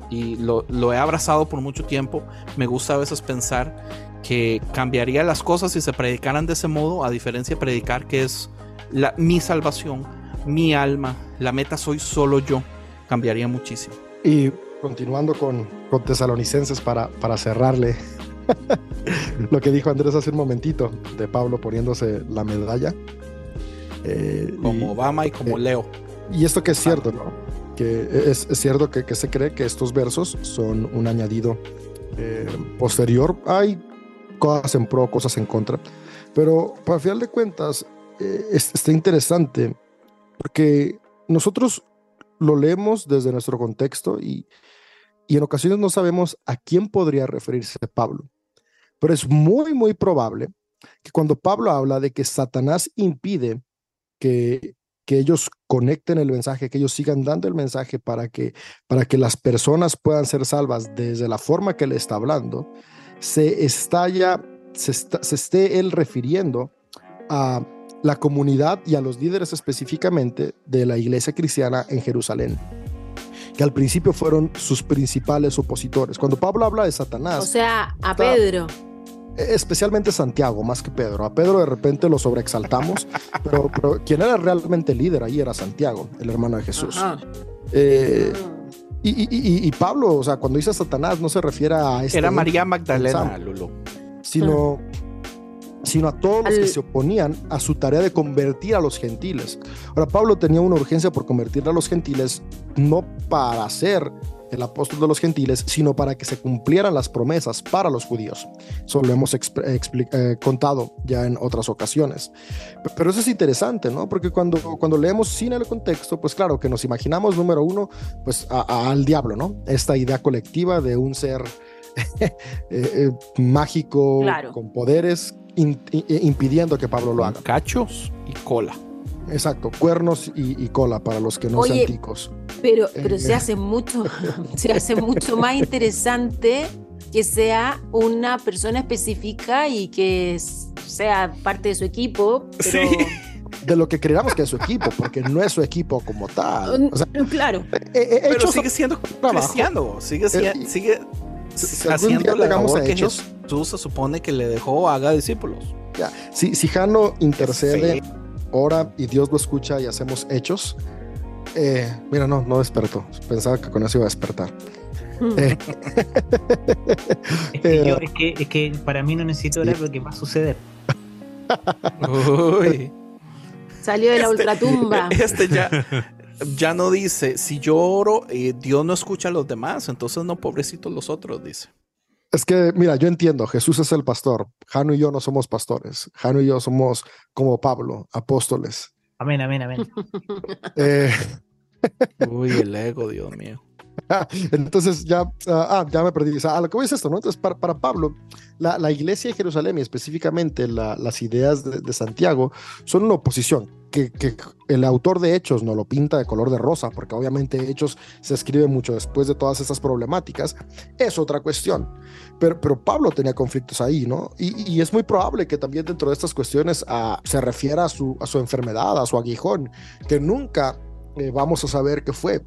Y lo, lo he abrazado por mucho tiempo. Me gusta a veces pensar que cambiaría las cosas si se predicaran de ese modo, a diferencia de predicar que es la, mi salvación, mi alma, la meta soy solo yo, cambiaría muchísimo. Y continuando con, con Tesalonicenses para, para cerrarle lo que dijo Andrés hace un momentito de Pablo poniéndose la medalla. Eh, Como y- Obama y como eh, Leo. Y esto que es cierto, ¿no? Que es, es cierto que, que se cree que estos versos son un añadido eh, posterior. Hay cosas en pro, cosas en contra. Pero para final de cuentas, eh, es- está interesante porque nosotros lo leemos desde nuestro contexto y, y en ocasiones no sabemos a quién podría referirse Pablo. Pero es muy, muy probable que cuando Pablo habla de que Satanás impide que, que ellos conecten el mensaje, que ellos sigan dando el mensaje para que, para que las personas puedan ser salvas desde la forma que le está hablando, se estalla, se, está- se esté él refiriendo a la comunidad y a los líderes específicamente de la iglesia cristiana en Jerusalén, que al principio fueron sus principales opositores. Cuando Pablo habla de Satanás, O sea, a Pedro. especialmente Santiago, más que Pedro. A Pedro de repente lo sobreexaltamos, pero, pero quien era realmente líder ahí era Santiago, el hermano de Jesús. Ajá. Eh, Ah. Y, y- y- y Pablo, o sea, cuando dice Satanás, no se refiere a este Era María Magdalena, Lulu. sino, sino a todos los que se oponían a su tarea de convertir a los gentiles. Ahora, Pablo tenía una urgencia por convertir a los gentiles, no para ser el apóstol de los gentiles, sino para que se cumplieran las promesas para los judíos. Eso lo hemos eh, contado ya en otras ocasiones. P- Pero eso es interesante, ¿no? Porque cuando, cuando leemos sin el contexto, pues claro que nos imaginamos, número uno, pues a- a- al diablo, ¿no? Esta idea colectiva de un ser eh, eh, mágico Claro. con poderes in- impidiendo que Pablo lo haga. cachos y cola. Exacto, cuernos y, y cola para los que no Oye, sean ticos. Pero, pero Eh. se hace mucho, se hace mucho más interesante que sea una persona específica y que sea parte de su equipo, pero Sí. De lo que creamos que es su equipo, porque no es su equipo como tal. O sea, claro, eh, eh, Pero hechos- sigue siendo cristiano. Sigue, si- Eh, y- sigue si- haciendo la labor que hechos- Jesús se supone que le dejó haga discípulos. ya, si, si Jano intercede, Sí. Ora y Dios lo escucha y hacemos hechos. eh, mira, no, no despertó. Pensaba que con eso iba a despertar. Eh, Es que, yo- Eh, es que, es que para mí no necesito orar porque va a suceder. Uy. salió de la ultratumba. Este ya, ya no dice, si yo oro, eh, Dios no escucha a los demás, entonces no, pobrecitos los otros, dice. Es que, mira, yo entiendo, Jesús es el pastor. Jano y yo no somos pastores. Jano y yo somos como Pablo, apóstoles. Amén, amén, amén. Eh, Uy, el ego, Dios mío. entonces ya, ah, ya me perdí. O a lo que voy es esto, ¿no? Entonces, para, Pablo, la, la iglesia de Jerusalén y específicamente la- las ideas de, de Santiago son una oposición. Que, que el autor de Hechos no lo pinta de color de rosa, porque obviamente Hechos se escribe mucho después de todas estas problemáticas, es otra cuestión. Pero, pero Pablo tenía conflictos ahí, ¿no? Y, y es muy probable que también dentro de estas cuestiones ah, se refiera a su, a su enfermedad, a su aguijón, que nunca eh, vamos a saber qué fue.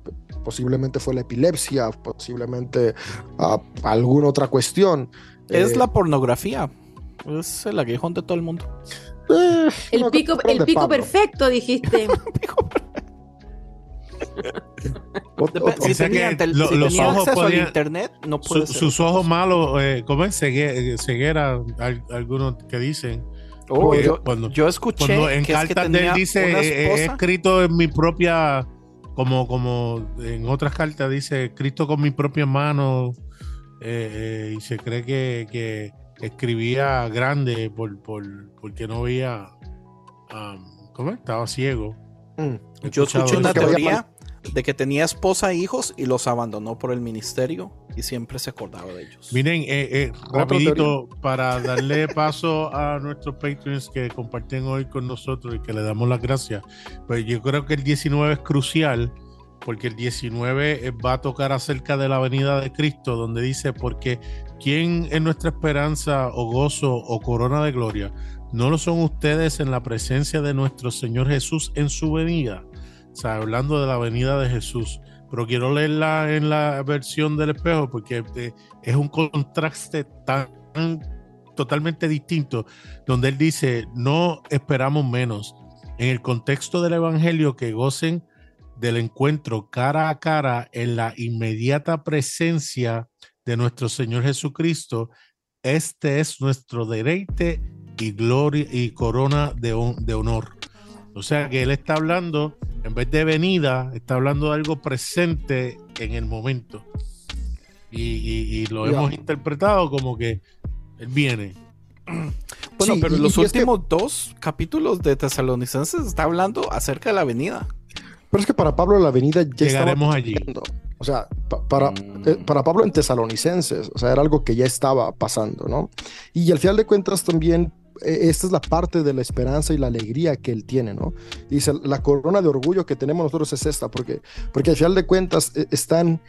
Posiblemente fue la epilepsia, posiblemente ah, alguna otra cuestión. Es Eh, la pornografía. Es el aguijón de todo el mundo. eh, El no, pico, el pico perfecto, dijiste. O si sea tenía, que tel- lo- si los tenía ojos acceso al internet, no Su- puede ser. sus ojos malos, eh, ¿cómo es? Cegue- ceguera, al- algunos que dicen. Oh, yo, cuando- yo escuché Cuando en que es que cartas de él dice, eh, he escrito en mi propia, como, como en otras cartas dice, escrito con mi propia mano, eh, eh, y se cree que, que escribía grande por, por, porque no veía, um, ¿cómo es? Estaba ciego. Mm. He Yo escuché una eso. teoría de que tenía esposa e hijos y los abandonó por el ministerio y siempre se acordaba de ellos. Miren, eh, eh, rapidito, para darle paso a nuestros patrons que comparten hoy con nosotros y que le damos las gracias, pues yo creo que el 19 es crucial, porque el 19 va a tocar acerca de la venida de Cristo, donde dice, porque ¿quién es nuestra esperanza o gozo o corona de gloria? ¿No lo son ustedes en la presencia de nuestro Señor Jesús en su venida? O sea, hablando de la venida de Jesús. Pero quiero leerla en la versión del espejo porque eh, es un contraste tan totalmente distinto, donde él dice, no esperamos menos. En el contexto del Evangelio, que gocen del encuentro cara a cara en la inmediata presencia de nuestro Señor Jesucristo, este es nuestro deleite y gloria y corona de, hon- de honor. O sea que él está hablando, en vez de venida, está hablando de algo presente en el momento. Y, y- y lo hemos interpretado como que él viene. Bueno, Sí, pero y- los y es que- últimos dos capítulos de Tesalonicenses está hablando acerca de la venida. Pero es que para Pablo la venida ya estaba Llegaremos allí. O sea, pa- para, Mm. eh, para Pablo en Tesalonicenses, o sea, era algo que ya estaba pasando, ¿no? Y al final de cuentas también, esta es la parte de la esperanza y la alegría que él tiene, ¿no? Dice, la corona de orgullo que tenemos nosotros es esta, porque, porque al final de cuentas eh, están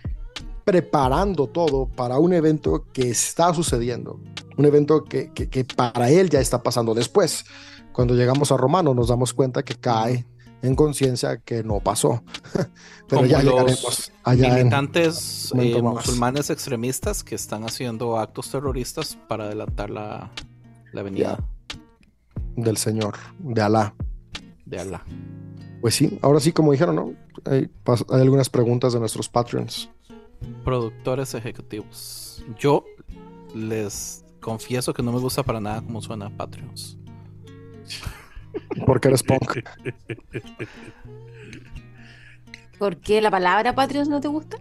preparando todo para un evento que está sucediendo, un evento que, que, que para él ya está pasando después. Cuando llegamos a Romano nos damos cuenta que cae en conciencia que no pasó. Pero Como ya los llegaremos allá militantes eh, musulmanes extremistas que están haciendo actos terroristas para adelantar la, la venida del Señor, de Alá. de Allah. Pues sí, ahora sí, como dijeron, ¿no? Hay, hay algunas preguntas de nuestros Patreons. Productores ejecutivos. Yo les confieso que no me gusta para nada cómo suena Patreons. Porque eres punk. ¿Por qué la palabra Patreon no te gusta?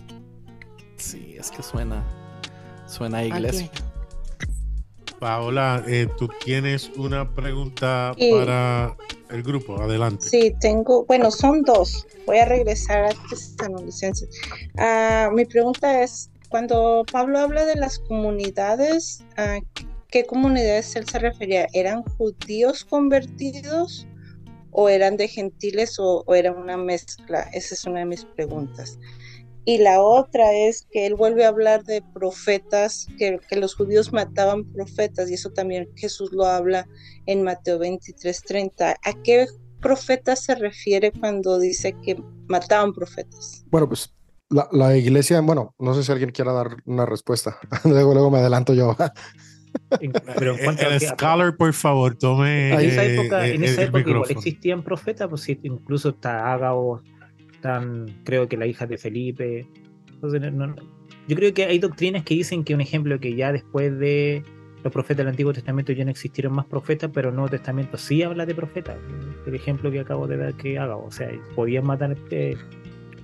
Sí, es que suena. Suena a ¿A iglesia. Paola, eh, tú tienes una pregunta Sí. para el grupo. Adelante. Sí, tengo, bueno, son dos. Voy a regresar a Tesalonicenses. Ah, mi pregunta es, cuando Pablo habla de las comunidades, ¿a qué comunidades él se refería? ¿Eran judíos convertidos o eran de gentiles o, o era una mezcla? Esa es una de mis preguntas. Y la otra es que él vuelve a hablar de profetas, que, que los judíos mataban profetas, y eso también Jesús lo habla en Mateo 23:30. ¿A qué profeta se refiere cuando dice que mataban profetas? Bueno, pues la, la iglesia, bueno, no sé si alguien quiera dar una respuesta. luego, luego me adelanto yo. Pero en Eh, cuanto a el que- scholar, por favor, tome en esa eh, época, eh, en el esa época igual micrófono. existían profetas, pues sí, incluso está Ágabo, están, creo que la hija de Felipe. Entonces, no- no- yo creo que hay doctrinas que dicen que un ejemplo que ya después de los profetas del Antiguo Testamento ya no existieron más profetas, pero el Nuevo Testamento sí habla de profetas. El ejemplo que acabo de dar que Ágabo, o sea, podían matar eh,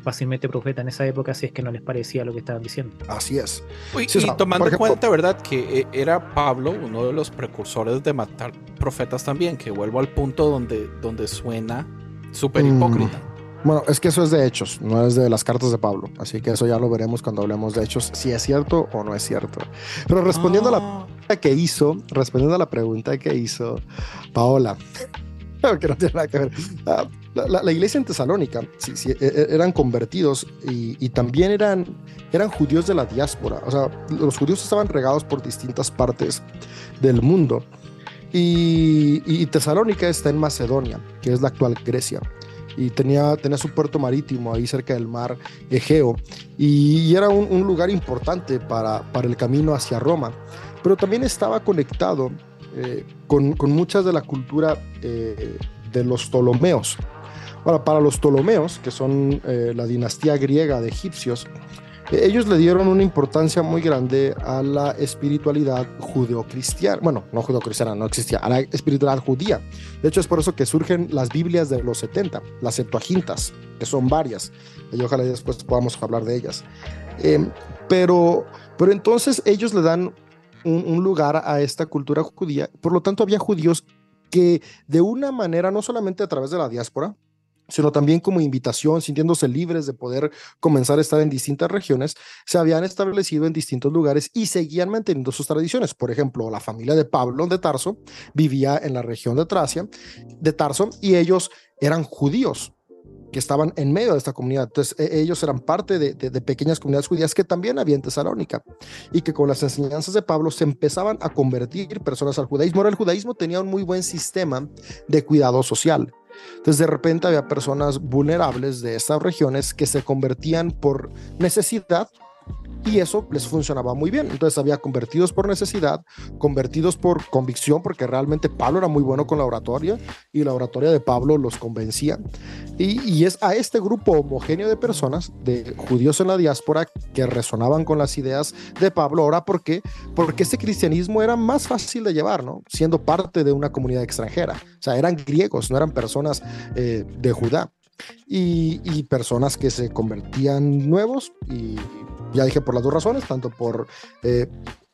fácilmente profetas en esa época si es que no les parecía lo que estaban diciendo. Así es. Uy, Sí, o y sea, tomando en cuenta, ¿verdad? Que eh, era Pablo uno de los precursores de matar profetas también, que vuelvo al punto donde, donde suena súper Mm. Bueno, es que eso es de hechos, no es de las cartas de Pablo. Así que eso ya lo veremos cuando hablemos de hechos, si es cierto o no es cierto. Pero respondiendo a la Ah, pregunta que hizo, respondiendo a la pregunta que hizo Paola, que no tiene nada que ver. La, la- la iglesia en Tesalónica sí, sí, e- e- eran convertidos y, y también eran, eran judíos de la diáspora. O sea, los judíos estaban regados por distintas partes del mundo. Y, y Tesalónica está en Macedonia, que es la actual Grecia. Y tenía, tenía su puerto marítimo ahí cerca del mar Egeo. Y, era un, lugar importante para, para el camino hacia Roma. Pero también estaba conectado eh, con, con muchas de la cultura eh, de los Ptolomeos. Ahora, para los Ptolomeos, que son eh, la dinastía griega de egipcios, ellos le dieron una importancia muy grande a la espiritualidad judeocristiana. Bueno, no judeocristiana, no existía, a la espiritualidad judía. De hecho, es por eso que surgen las Biblias de los 70, las Septuagintas, que son varias. Y ojalá después podamos hablar de ellas. Eh, pero, pero entonces ellos le dan un lugar a esta cultura judía. Por lo tanto, había judíos que de una manera, no solamente a través de la diáspora, sino también como invitación, sintiéndose libres de poder comenzar a estar en distintas regiones, se habían establecido en distintos lugares y seguían manteniendo sus tradiciones. Por ejemplo, la familia de Pablo de Tarso vivía en la región de Tracia, de Tarso, y ellos eran judíos que estaban en medio de esta comunidad. Entonces, e- ellos eran parte de, pequeñas comunidades judías que también había en Tesalónica y que con las enseñanzas de Pablo se empezaban a convertir personas al judaísmo. Ahora, el judaísmo tenía un muy buen sistema de cuidado social. Entonces, de repente había personas vulnerables de estas regiones que se convertían por necesidad y eso les funcionaba muy bien. Entonces había convertidos por necesidad, convertidos por convicción, porque realmente Pablo era muy bueno con la oratoria y la oratoria de Pablo los convencía. Y, es a este grupo homogéneo de personas, de judíos en la diáspora, que resonaban con las ideas de Pablo. Ahora, ¿por qué? Porque este cristianismo era más fácil de llevar, ¿no? Siendo parte de una comunidad extranjera. O sea, eran griegos, no eran personas eh, de Judá. Y, y personas que se convertían nuevos y ya dije por las dos razones, tanto por eh,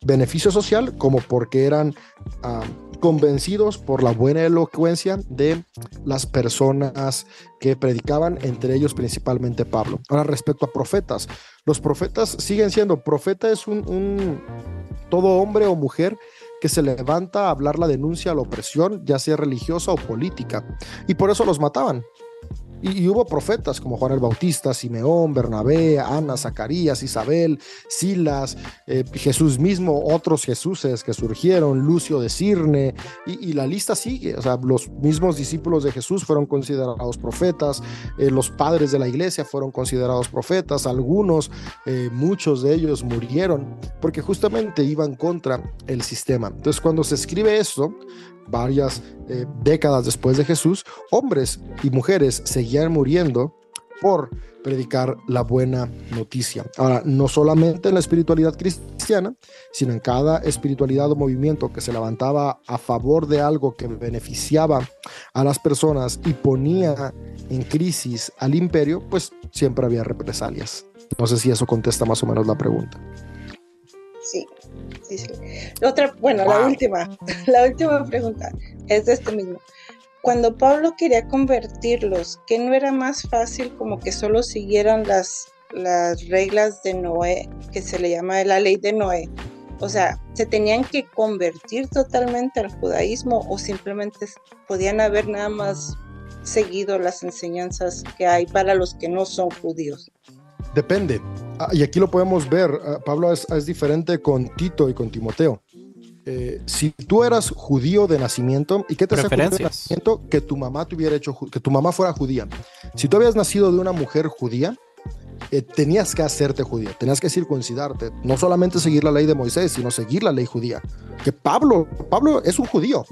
beneficio social como porque eran ah, convencidos por la buena elocuencia de las personas que predicaban, entre ellos principalmente Pablo. Ahora, respecto a profetas, los profetas siguen siendo, profeta es un, un todo hombre o mujer que se levanta a hablar la denuncia a la opresión, ya sea religiosa o política, y por eso los mataban. Y, hubo profetas como Juan el Bautista, Simeón, Bernabé, Ana, Zacarías, Isabel, Silas, eh, Jesús mismo, otros Jesuses que surgieron, Lucio de Cirne, y, y la lista sigue. O sea, los mismos discípulos de Jesús fueron considerados profetas, eh, los padres de la iglesia fueron considerados profetas, algunos, eh, muchos de ellos murieron porque justamente iban contra el sistema. Entonces, cuando se escribe esto, varias eh, décadas después de Jesús, hombres y mujeres seguían muriendo por predicar la buena noticia. Ahora, no solamente en la espiritualidad cristiana, sino en cada espiritualidad o movimiento que se levantaba a favor de algo que beneficiaba a las personas y ponía en crisis al imperio, pues siempre había represalias. No sé si eso contesta más o menos la pregunta. Sí, otra, bueno, la última, la última pregunta es de este mismo. Cuando Pablo quería convertirlos, ¿que no era más fácil como que solo siguieran las, las reglas de Noé, que se le llama la ley de Noé? O sea, ¿se tenían que convertir totalmente al judaísmo o simplemente podían haber nada más seguido las enseñanzas que hay para los que no son judíos? Depende. Ah, y aquí lo podemos ver. ah, Pablo es, es diferente con Tito y con Timoteo. Eh, si tú eras judío de nacimiento, ¿y qué te hace judío de nacimiento? Que tu mamá te hubiera hecho, que tu mamá fuera judía. Si tú habías nacido de una mujer judía, eh, tenías que hacerte judío, tenías que circuncidarte, no solamente seguir la ley de Moisés, sino seguir la ley judía. Que Pablo, Pablo es un judío,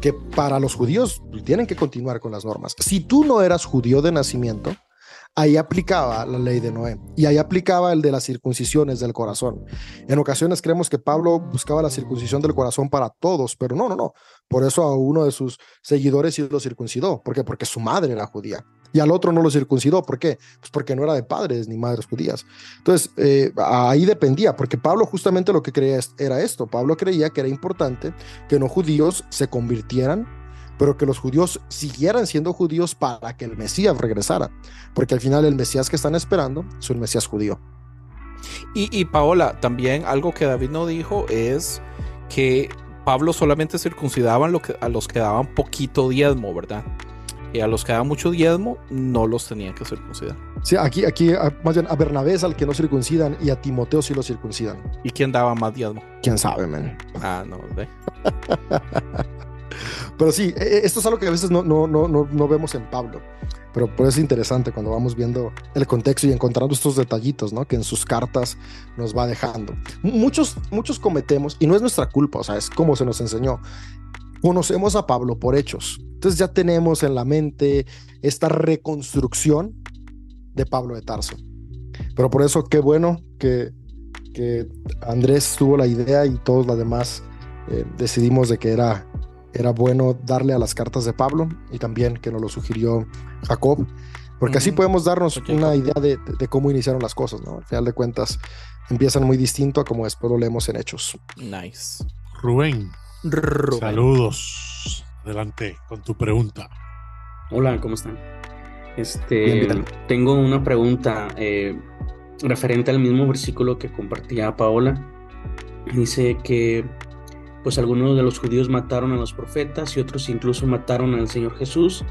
que para los judíos tienen que continuar con las normas. Si tú no eras judío de nacimiento, ahí aplicaba la ley de Noé y ahí aplicaba el de las circuncisiones del corazón. En ocasiones creemos que Pablo buscaba la circuncisión del corazón para todos, pero no, no, no. Por eso a uno de sus seguidores sí lo circuncidó. ¿Por qué? Porque su madre era judía. Y al otro no lo circuncidó. ¿Por qué? Pues porque no era de padres ni madres judías. Entonces, eh, ahí dependía, porque Pablo justamente lo que creía era esto. Pablo creía que era importante que no judíos se convirtieran pero que los judíos siguieran siendo judíos para que el Mesías regresara, porque al final el Mesías que están esperando es un Mesías judío. Y, y Paola, también algo que David no dijo es que Pablo solamente circuncidaban lo que, a los que daban poquito diezmo, ¿verdad? Y a los que daban mucho diezmo no los tenían que circuncidar. Sí, aquí, aquí más bien a Bernabé es al que no circuncidan y a Timoteo sí lo circuncidan. ¿Y quién daba más diezmo? ¿Quién sabe, man? Ah, no. Pero sí, e- e- esto es algo que a veces no, no, no, no, vemos en Pablo. Pero por eso es interesante cuando vamos viendo el contexto y encontrando estos detallitos, ¿no? Que en sus cartas nos va dejando. Muchos, muchos cometemos, y no es nuestra culpa, o sea, es como se nos enseñó. Conocemos a Pablo por hechos. Entonces ya tenemos en la mente esta reconstrucción de Pablo de Tarso. Pero por eso qué bueno que, que Andrés tuvo la idea y todos los demás eh, decidimos de que era, era bueno darle a las cartas de Pablo y también que nos lo sugirió Jacob, porque así podemos darnos una idea de, de- de cómo iniciaron las cosas, ¿no? Al final de cuentas empiezan muy distinto a como después lo leemos en Hechos. Nice. Rubén, Rubén. saludos. Adelante con tu pregunta. Hola, ¿cómo están? Este, Bien, bien. tengo una pregunta eh, referente al mismo versículo que compartía Paola. Dice que pues algunos de los judíos mataron a los profetas y otros incluso mataron al Señor Jesús.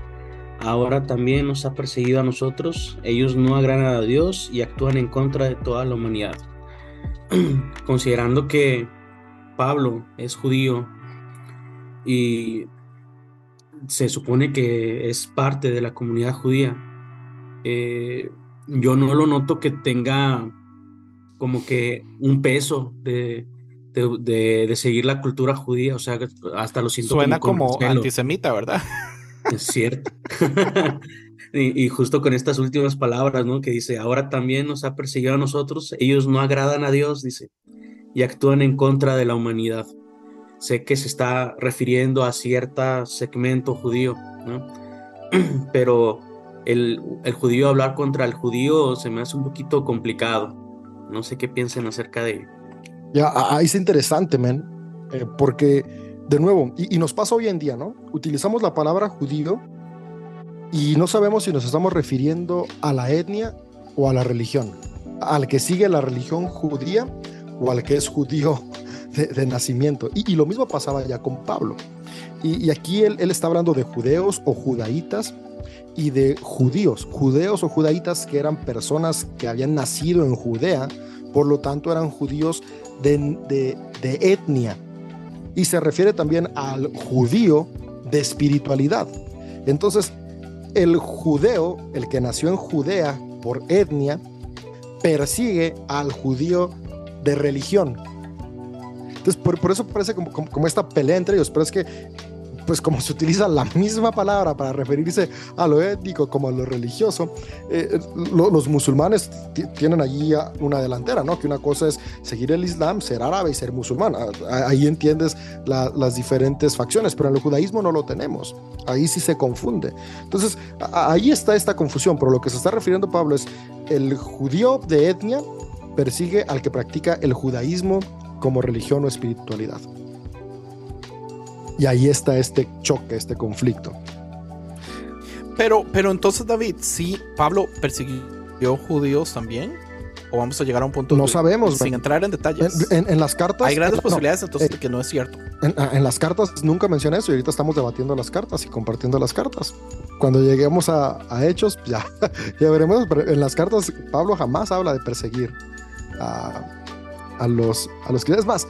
Ahora también nos ha perseguido a nosotros. Ellos no agradan a Dios y actúan en contra de toda la humanidad. Considerando que Pablo es judío y se supone que es parte de la comunidad judía. Eh, yo no lo noto que tenga como que un peso de, de, de- de seguir la cultura judía, o sea, hasta lo siento Suena como antisemita, ¿verdad? Es cierto. y, y justo con estas últimas palabras, ¿no? Que dice, ahora también nos ha perseguido a nosotros, ellos no agradan a Dios, dice, y actúan en contra de la humanidad. Sé que se está refiriendo a cierto segmento judío, ¿no? Pero el, el judío hablar contra el judío se me hace un poquito complicado. No sé qué piensen acerca de Ya, ahí es interesante, men, eh, porque de nuevo, y, nos pasa hoy en día, ¿no? Utilizamos la palabra judío y no sabemos si nos estamos refiriendo a la etnia o a la religión, al que sigue la religión judía o al que es judío de, nacimiento. Y, lo mismo pasaba ya con Pablo. Y, aquí él, está hablando de judeos o judaítas y de judíos, judeos o judaítas que eran personas que habían nacido en Judea, por lo tanto eran judíos de, de- etnia. Y se refiere también al judío de espiritualidad. Entonces, el judeo, el que nació en Judea por etnia, persigue al judío de religión. Entonces, por, por eso parece como, como esta pelea entre ellos, pero es que, pues como se utiliza la misma palabra para referirse a lo étnico como a lo religioso, eh, lo- los musulmanes ti- tienen allí una delantera, ¿no? Que una cosa es seguir el Islam, ser árabe y ser musulmán. Ahí entiendes la- las diferentes facciones, pero en el judaísmo no lo tenemos. Ahí sí se confunde. Entonces, ahí está esta confusión, pero lo que se está refiriendo Pablo es el judío de etnia persigue al que practica el judaísmo como religión o espiritualidad. Y ahí está este choque, este conflicto. Pero, pero entonces, David, sí, Pablo persiguió judíos también. ¿O vamos a llegar a un punto No sabemos, sin entrar en detalles? En, en- en las cartas. Hay grandes no, posibilidades entonces eh, de que no es cierto. En, en las cartas nunca mencioné eso y ahorita estamos debatiendo las cartas y compartiendo las cartas. Cuando lleguemos a, a hechos, ya, ya veremos. Pero en las cartas, Pablo jamás habla de perseguir a, a los a los. Es más,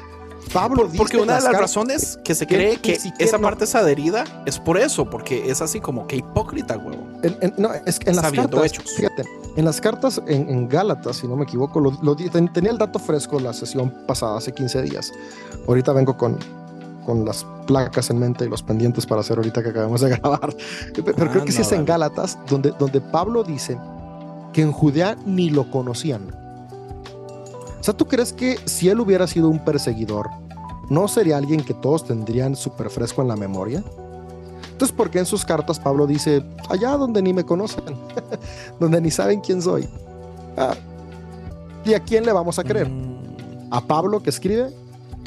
Pablo dice Porque una de las razones que se que cree que siquiera esa no- parte es adherida es por eso, porque es así como que hipócrita, huevo. En, en- no, es que en las cartas, hechos. fíjate, en las cartas en, en Gálatas, si no me equivoco, lo, lo ten- tenía el dato fresco la sesión pasada, hace 15 días. Ahorita vengo con, con las placas en mente y los pendientes para hacer ahorita que acabamos de grabar. Pe- Pero Ah, creo que sí no, es en. Gálatas donde, donde Pablo dice que en Judea ni lo conocían. Sea, ¿tú crees que si él hubiera sido un perseguidor, no sería alguien que todos tendrían súper fresco en la memoria? Entonces, ¿por qué en sus cartas Pablo dice, allá donde ni me conocen, donde ni saben quién soy? Ah, ¿Y a quién le vamos a creer? Mm, ¿A Pablo que escribe?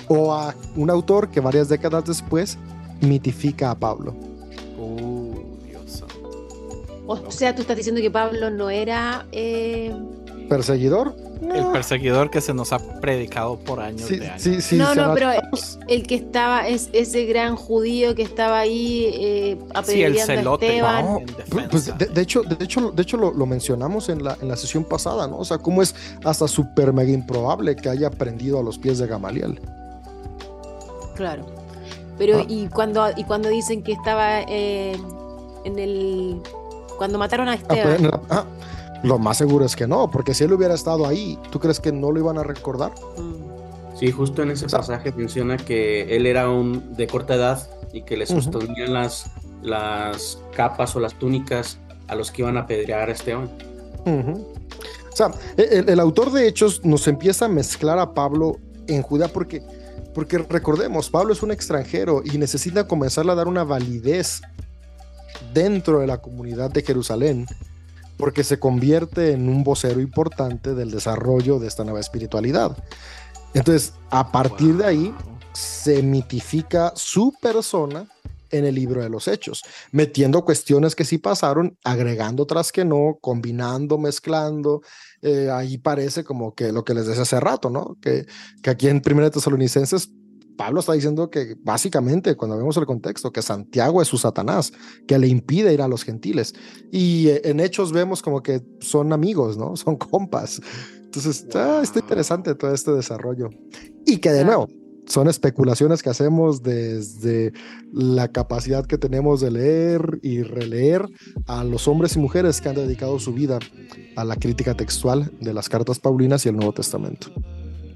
¿O a un autor que varias décadas después mitifica a Pablo? uh, Dios. O sea, tú estás diciendo que Pablo no era. eh, ¿Perseguidor? El perseguidor que se nos ha predicado por años Sí, de años. sí, sí, no, no, pero el que estaba, es ese gran judío que estaba ahí eh, Sí, el apedreando a celote. Esteban. No, Pues defensa. de, de hecho, de hecho, de hecho lo, lo mencionamos en la, en la sesión pasada, ¿no? O sea, cómo es hasta súper mega improbable que haya aprendido a los pies de Gamaliel. Claro. Pero, Ah. y cuando y cuando dicen que estaba eh, en el. Cuando mataron a Ah, en Esteban. ah, lo más seguro es que no, porque si él hubiera estado ahí, ¿tú crees que no lo iban a recordar? Mm. Sí, justo en ese sea- pasaje menciona que él era un de corta edad y que le sostenían las, las capas o las túnicas a los que iban a apedrear a Esteban. Ujú. O sea, e, el, el autor de Hechos nos empieza a mezclar a Pablo en Judá porque, porque recordemos, Pablo es un extranjero y necesita comenzar a dar una validez dentro de la comunidad de Jerusalén porque se convierte en un vocero importante del desarrollo de esta nueva espiritualidad. Entonces, a partir de ahí, se mitifica su persona en el libro de los hechos, metiendo cuestiones que sí pasaron, agregando otras que no, combinando, mezclando. Eh, ahí parece como que lo que les decía hace rato, ¿no? Que, que aquí en Primera de Tesalonicenses, Pablo está diciendo que básicamente, cuando vemos el contexto, que Santiago es su Satanás, que le impide ir a los gentiles. Y eh, en hechos vemos como que son amigos, ¿no? Son compas. Entonces, ah, está interesante todo este desarrollo. Y que de nuevo, son especulaciones que hacemos desde la capacidad que tenemos de leer y releer a los hombres y mujeres que han dedicado su vida a la crítica textual de las cartas paulinas y el Nuevo Testamento.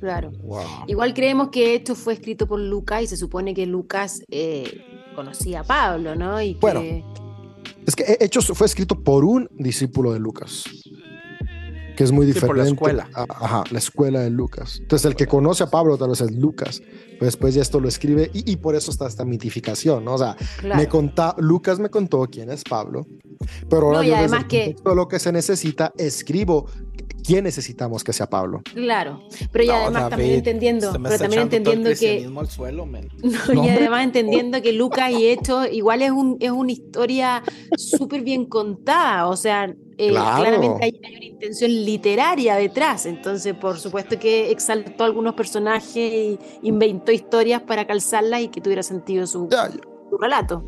Claro. Wow. Igual creemos que esto fue escrito por Lucas y se supone que Lucas eh, conocía a Pablo, ¿no? Y que, Bueno. Es que Hechos fue escrito por un discípulo de Lucas, que es muy Sí, diferente. por la escuela. a- ajá, la escuela de Lucas. Entonces, el que conoce a Pablo tal vez es Lucas, pero después ya esto lo escribe y, y por eso está esta mitificación, ¿no? O sea, claro. me conta, Lucas me contó quién es Pablo, pero ahora No, y yo desde además el que- contexto de lo que se necesita, escribo quién necesitamos que sea Pablo. Claro. Pero y No, además también entendiendo, pero también entendiendo que al suelo. No, No, y hombre. además entendiendo que Lucas y Hechos igual es, un, es una historia súper bien contada, o sea, eh, Claro. claramente hay, hay una intención literaria detrás, entonces por supuesto que exaltó algunos personajes y inventó historias para calzarlas y que tuviera sentido su, Ya, su relato.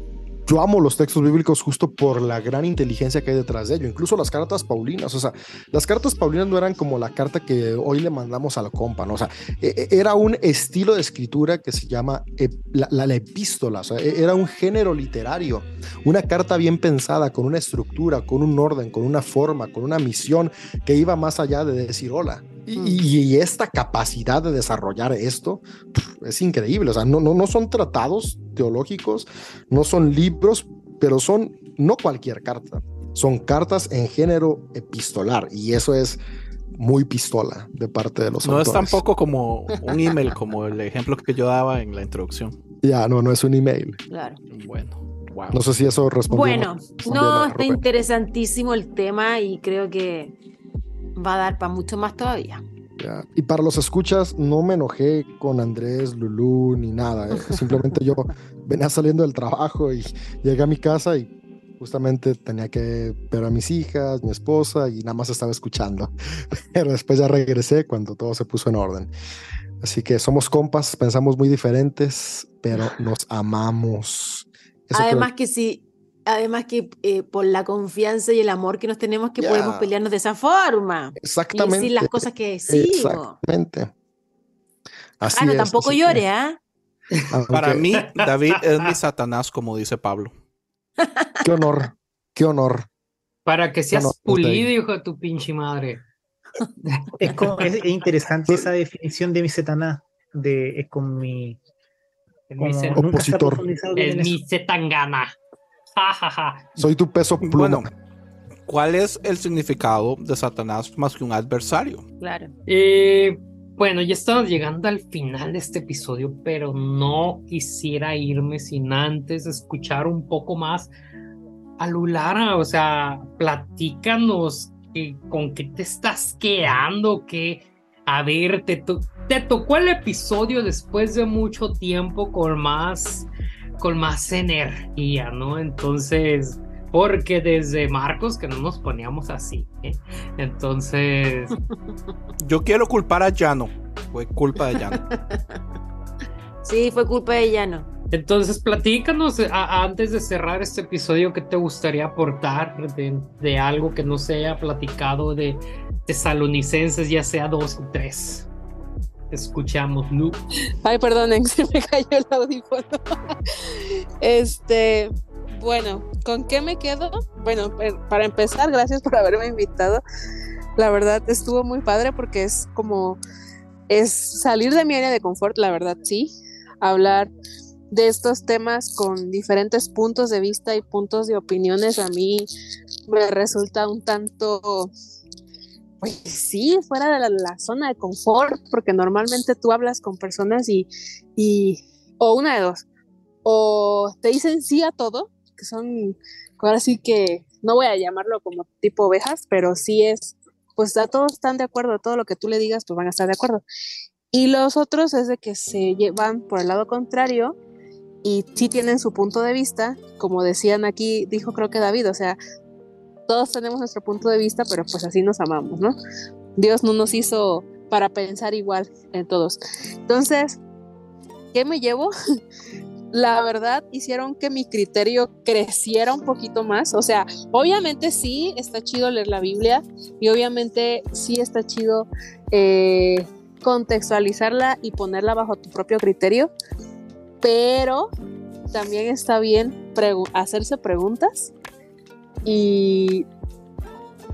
Yo amo los textos bíblicos justo por la gran inteligencia que hay detrás de ello, incluso las cartas paulinas, o sea, las cartas paulinas no eran como la carta que hoy le mandamos a la compa. O sea, e- e- era un estilo de escritura que se llama la- la epístola, o sea, e- era un género literario, una carta bien pensada, con una estructura, con un orden, con una forma, con una misión que iba más allá de decir hola. Y, y- y esta capacidad de desarrollar esto es increíble, o sea, no, no, no son tratados teológicos, no son libros, pero son no cualquier carta, son cartas en género epistolar y eso es muy pistola de parte de los No es autores. tampoco como un email, como el ejemplo que yo daba en la introducción. Ya, no, no es un email. Claro. Bueno, wow. No sé si eso respondió. Bueno, no, está interesantísimo el tema y creo que va a dar para mucho más todavía. Ya. Y para los escuchas, no me enojé con Andrés, Lulú, ni nada. ¿eh? Simplemente yo venía saliendo del trabajo y llegué a mi casa y justamente tenía que ver a mis hijas, mi esposa y nada más estaba escuchando. Pero después ya regresé cuando todo se puso en orden. Así que somos compas, pensamos muy diferentes, pero nos amamos. Eso creo- Además que sí, además que eh, por la confianza y el amor que nos tenemos que podemos pelearnos de esa forma. Y exactamente. decir las cosas que decimos. Exactamente. Así Ah, no, es, tampoco llore, ¿ah? Para mí, David es mi Satanás, como dice Pablo. Qué honor, qué honor. Para que seas pulido, hijo de tu pinche madre. Es, como- es- es interesante esa definición de mi Satanás. De, es con mi. El mi nunca Opositor. El mi Zetangana. Ja, ja, ja. Soy tu peso pluma. Bueno, ¿cuál es el significado de Satanás más que un adversario? Claro. Eh, bueno, ya estamos llegando al final de este episodio, pero no quisiera irme sin antes escuchar un poco más a Lulara. O sea, platícanos que- con qué te estás quedando, que a ver, te, to- te tocó el episodio después de mucho tiempo con más, con más energía, ¿no? Entonces, porque desde Marcos que no nos poníamos así, ¿eh? Entonces... Yo quiero culpar a Llano. Fue culpa de Llano. Sí, fue culpa de Llano. Entonces, platícanos eh, a- antes de cerrar este episodio qué te gustaría aportar de, de algo que no se haya platicado de tesalonicenses, ya sea dos o tres. Escuchamos, Lu. Ay, perdonen, se me cayó el audífono. Este, bueno, ¿con qué me quedo? Bueno, para empezar, gracias por haberme invitado. La verdad estuvo muy padre porque es como es salir de mi área de confort, la verdad sí, hablar de estos temas con diferentes puntos de vista y puntos de opiniones a mí me resulta un tanto pues sí, fuera de la, zona de confort, porque normalmente tú hablas con personas y, y, o una de dos, o te dicen sí a todo, que son, ahora sí que, no voy a llamarlo como tipo ovejas, pero sí es, pues a todos están de acuerdo, todo lo que tú le digas, pues van a estar de acuerdo. Y los otros es de que se llevan por el lado contrario y sí tienen su punto de vista, como decían aquí, dijo creo que David, o sea, todos tenemos nuestro punto de vista, pero pues así nos amamos, ¿no? Dios no nos hizo para pensar igual en todos. Entonces, ¿qué me llevo? La verdad, hicieron que mi criterio creciera un poquito más. O sea, obviamente sí está chido leer la Biblia y obviamente sí está chido eh, contextualizarla y ponerla bajo tu propio criterio, pero también está bien hacerse preguntas y,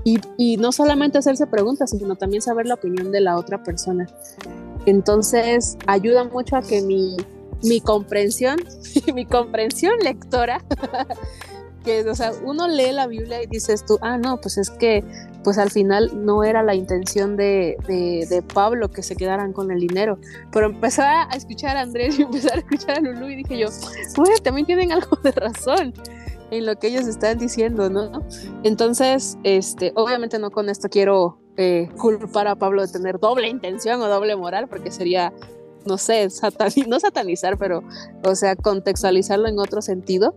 y, y no solamente hacerse preguntas, sino también saber la opinión de la otra persona. Entonces, ayuda mucho a que mi, mi comprensión, mi comprensión lectora, que, o sea, uno lee la Biblia y dices tú, ah, no, pues es que, pues al final no era la intención de, de, de Pablo que se quedaran con el dinero. Pero empecé a escuchar a Andrés y empecé a escuchar a Lulu y dije yo, pues también tienen algo de razón en lo que ellos están diciendo, ¿no? Entonces, este, obviamente no con esto quiero eh, culpar a Pablo de tener doble intención o doble moral, porque sería, no sé, satani- no satanizar, pero, o sea, contextualizarlo en otro sentido.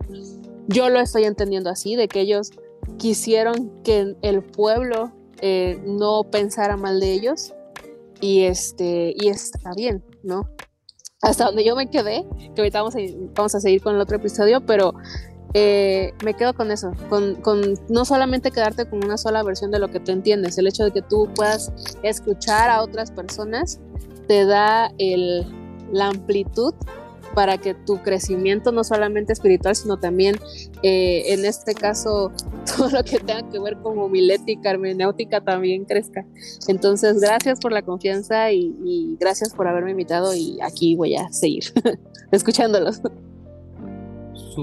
Yo lo estoy entendiendo así, de que ellos quisieron que el pueblo eh, no pensara mal de ellos y este y está bien, ¿no? Hasta donde yo me quedé, que ahorita vamos a, vamos a seguir con el otro episodio, pero eh, me quedo con eso, con, no solamente quedarte con una sola versión de lo que tú entiendes, el hecho de que tú puedas escuchar a otras personas te da la amplitud para que tu crecimiento no solamente espiritual, sino también eh, en este caso todo lo que tenga que ver con homilética, hermenéutica también crezca. Entonces, gracias por la confianza y gracias por haberme invitado y aquí voy a seguir escuchándolos.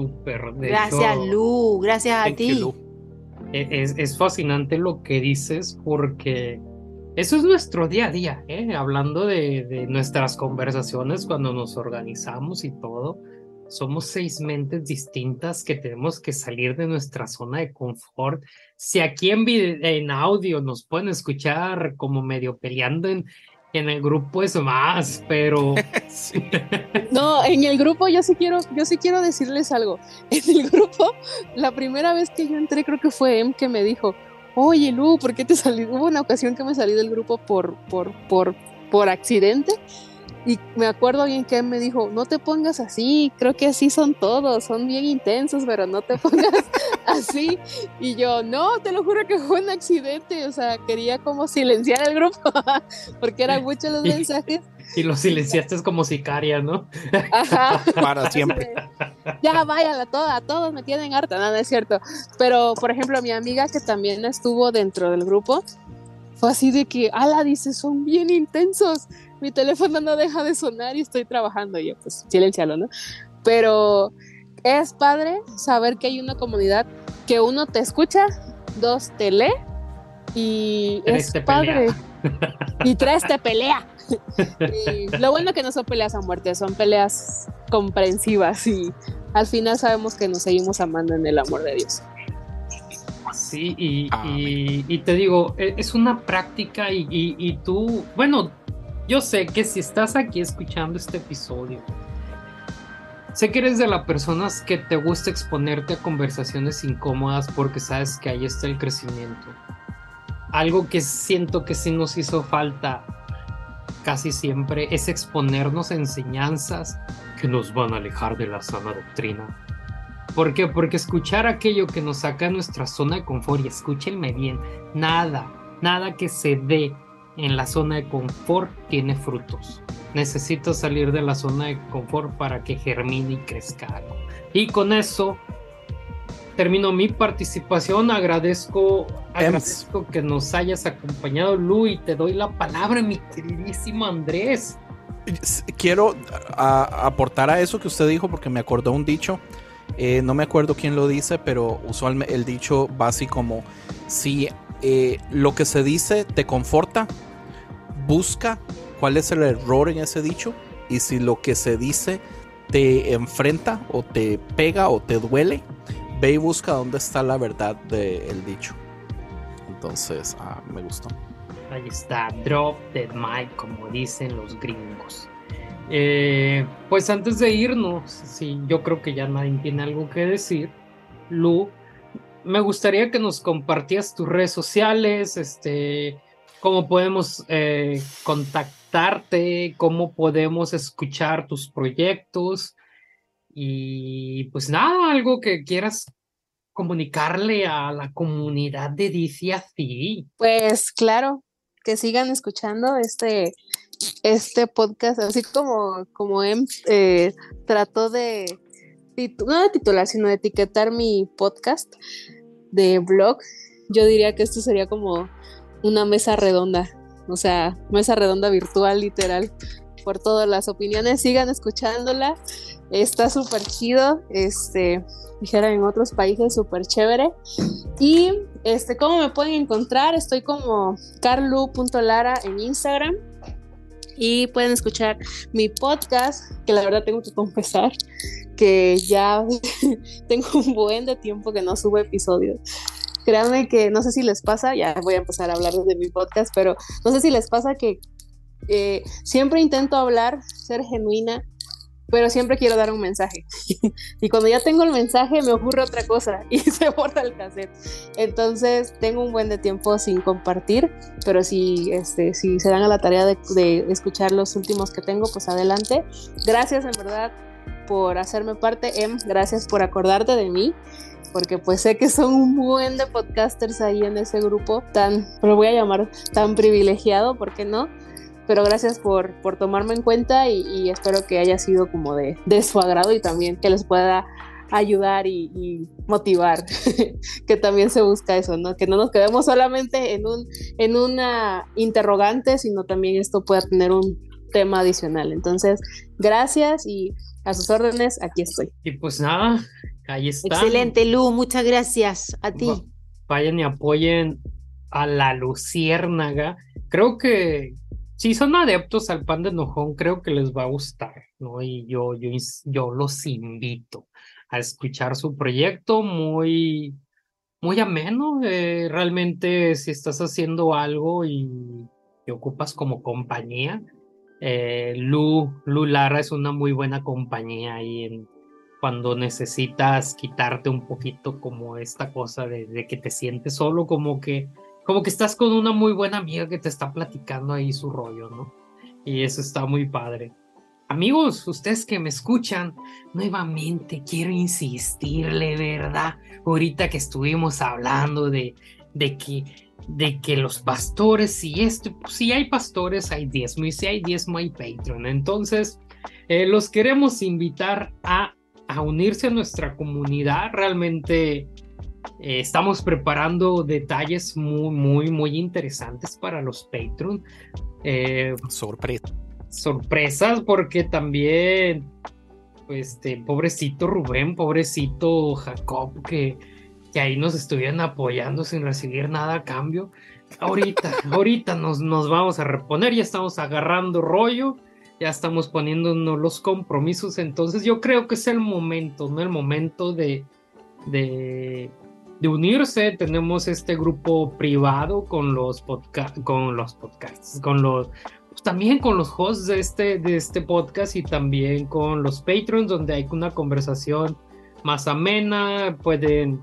Súper. Gracias, hecho, Lu. Gracias a you, ti. E- Es, es fascinante lo que dices porque eso es nuestro día a día, ¿eh? hablando de, de nuestras conversaciones cuando nos organizamos y todo. Somos seis mentes distintas que tenemos que salir de nuestra zona de confort. Si aquí en, vide- en audio nos pueden escuchar como medio peleando en, en el grupo es más, pero Sí. No, en el grupo yo sí quiero, yo sí quiero decirles algo. En el grupo, la primera vez que yo entré, creo que fue Em que me dijo, oye Lu, ¿por qué te salí? Hubo una ocasión que me salí del grupo por, por, por, por accidente. Y me acuerdo bien que me dijo, no te pongas así, creo que así son todos, son bien intensos, pero no te pongas así. Y yo, no, te lo juro que fue un accidente, o sea, quería como silenciar el grupo, porque eran muchos los mensajes. y lo silenciaste como sicaria, ¿no? Ajá. Para siempre. ya vayan a todas, a todos me tienen harta, no, no es cierto. Pero, por ejemplo, mi amiga que también estuvo dentro del grupo, fue así de que, ala, dice, son bien intensos. Mi teléfono no deja de sonar y estoy trabajando. Y yo, pues, silencialo, ¿no? Pero es padre saber que hay una comunidad que uno te escucha, dos te lee y Tres es te padre. pelea. Y tres te pelea. Y lo bueno que no son peleas a muerte, son peleas comprensivas y al final sabemos que nos seguimos amando en el amor de Dios. Sí, y, Amén. y- y te digo, e- es una práctica y, y- y tú, bueno, yo sé que si estás aquí escuchando este episodio, sé que eres de las personas que te gusta exponerte a conversaciones incómodas porque sabes que ahí está el crecimiento. Algo que siento que sí nos hizo falta casi siempre es exponernos a enseñanzas que nos van a alejar de la sana doctrina. ¿Por qué? Porque escuchar aquello que nos saca de nuestra zona de confort, y escúchenme bien, nada, nada que se dé en la zona de confort tiene frutos. Necesito salir de la zona de confort para que germine y crezca algo. Y con eso termino mi participación. Agradezco, agradezco que nos hayas acompañado, Lu, y te doy la palabra, mi queridísimo Andrés. Quiero a- aportar a eso que usted dijo porque me acordó un dicho. eh, no me acuerdo quién lo dice, pero usualmente el dicho va así como: si eh, lo que se dice te conforta, busca cuál es el error en ese dicho. Y si lo que se dice te enfrenta o te pega o te duele, ve y busca dónde está la verdad del dicho. Entonces, ah, me gustó. Ahí está, drop the mic, como dicen los gringos. Eh, pues antes de irnos, sí, yo creo que ya nadie tiene algo que decir. Lu, me gustaría que nos compartías tus redes sociales, este, cómo podemos eh, contactarte, cómo podemos escuchar tus proyectos y pues nada, algo que quieras comunicarle a la comunidad de DC así. Pues claro, que sigan escuchando este, este podcast, así como, como Em eh, trató de, no de titular, sino de etiquetar mi podcast de blog. Yo diría que esto sería como una mesa redonda, o sea, mesa redonda virtual, literal, por todas las opiniones. Sigan escuchándola, está súper chido, este, dijera en otros países, súper chévere. Y este, ¿cómo me pueden encontrar? Estoy como carlu.lara en Instagram. Y pueden escuchar mi podcast, que la verdad tengo que confesar que ya tengo un buen de tiempo que no subo episodios. Créanme que no sé si les pasa, ya voy a empezar a hablar de mi podcast, pero no sé si les pasa que eh, siempre intento hablar, ser genuina, pero siempre quiero dar un mensaje. y cuando ya tengo el mensaje me ocurre otra cosa y se borra el cassette. Entonces tengo un buen de tiempo sin compartir, pero si, este, si se dan a la tarea de, de escuchar los últimos que tengo, pues adelante. Gracias en verdad por hacerme parte. Em, gracias por acordarte de mí, porque pues sé que son un buen de podcasters ahí en ese grupo tan, lo voy a llamar tan privilegiado, ¿por qué no? Pero gracias por, por tomarme en cuenta y, y espero que haya sido como de, de su agrado y también que les pueda ayudar y, y motivar, que también se busca eso, ¿no? Que no nos quedemos solamente en, un, en una interrogante, sino también esto pueda tener un tema adicional. Entonces, gracias y a sus órdenes, aquí estoy. Y pues nada, ahí está. Excelente, Lu, muchas gracias a ti. Va- Vayan y apoyen a la Luciérnaga. Creo que si son adeptos al pan de enojón, creo que les va a gustar, ¿no? Y yo, yo, yo los invito a escuchar su proyecto muy, muy ameno. eh, realmente, si estás haciendo algo y te ocupas como compañía, eh, Lu, Lu Lara es una muy buena compañía ahí en, cuando necesitas quitarte un poquito como esta cosa de, de que te sientes solo, como que, como que estás con una muy buena amiga que te está platicando ahí su rollo, ¿no? Y eso está muy padre. Amigos, ustedes que me escuchan, nuevamente quiero insistirle, ¿verdad? Ahorita que estuvimos hablando de, de que de que los pastores, si esto, pues, si hay pastores, hay diezmo, y si hay diezmo, hay Patreon. Entonces, eh, los queremos invitar a, a unirse a nuestra comunidad. Realmente eh, estamos preparando detalles muy, muy, muy interesantes para los Patreon. Eh, Sorpresa. sorpresas porque también este pobrecito Rubén, pobrecito Jacob que, que ahí nos estuvieran apoyando sin recibir nada a cambio. Ahorita, ahorita nos, nos vamos a reponer, ya estamos agarrando rollo, ya estamos poniéndonos los compromisos, entonces yo creo que es el momento, ¿no? El momento de, de, de unirse. Tenemos este grupo privado con los, podca con los podcasts, con los pues, también con los hosts de este, de este podcast y también con los patrons donde hay una conversación más amena, pueden,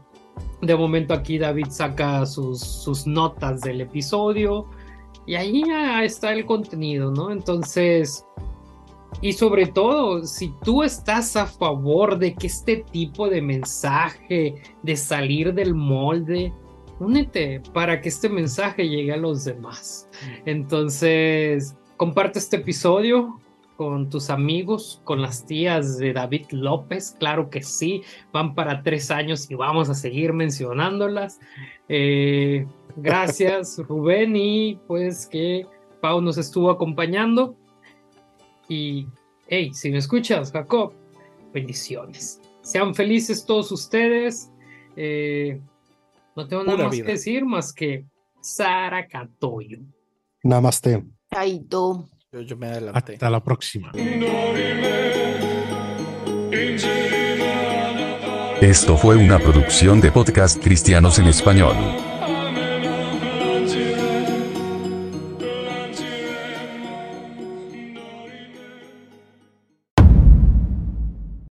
de momento aquí David saca sus, sus notas del episodio y ahí ya está el contenido, ¿no? Entonces, y sobre todo, si tú estás a favor de que este tipo de mensaje, de salir del molde, únete para que este mensaje llegue a los demás. Entonces, comparte este episodio con tus amigos, con las tías de David López, claro que sí, van para tres años y vamos a seguir mencionándolas. Eh, gracias Rubén y pues que Pau nos estuvo acompañando. Y, hey, si me escuchas, Jacob, bendiciones. Sean felices todos ustedes. Eh, no tengo nada Pura más vida. que decir más que Sara Catoyo. Namaste. Chaito. Yo, yo me adelanté. Hasta la próxima. Esto fue una producción de podcast cristianos en español.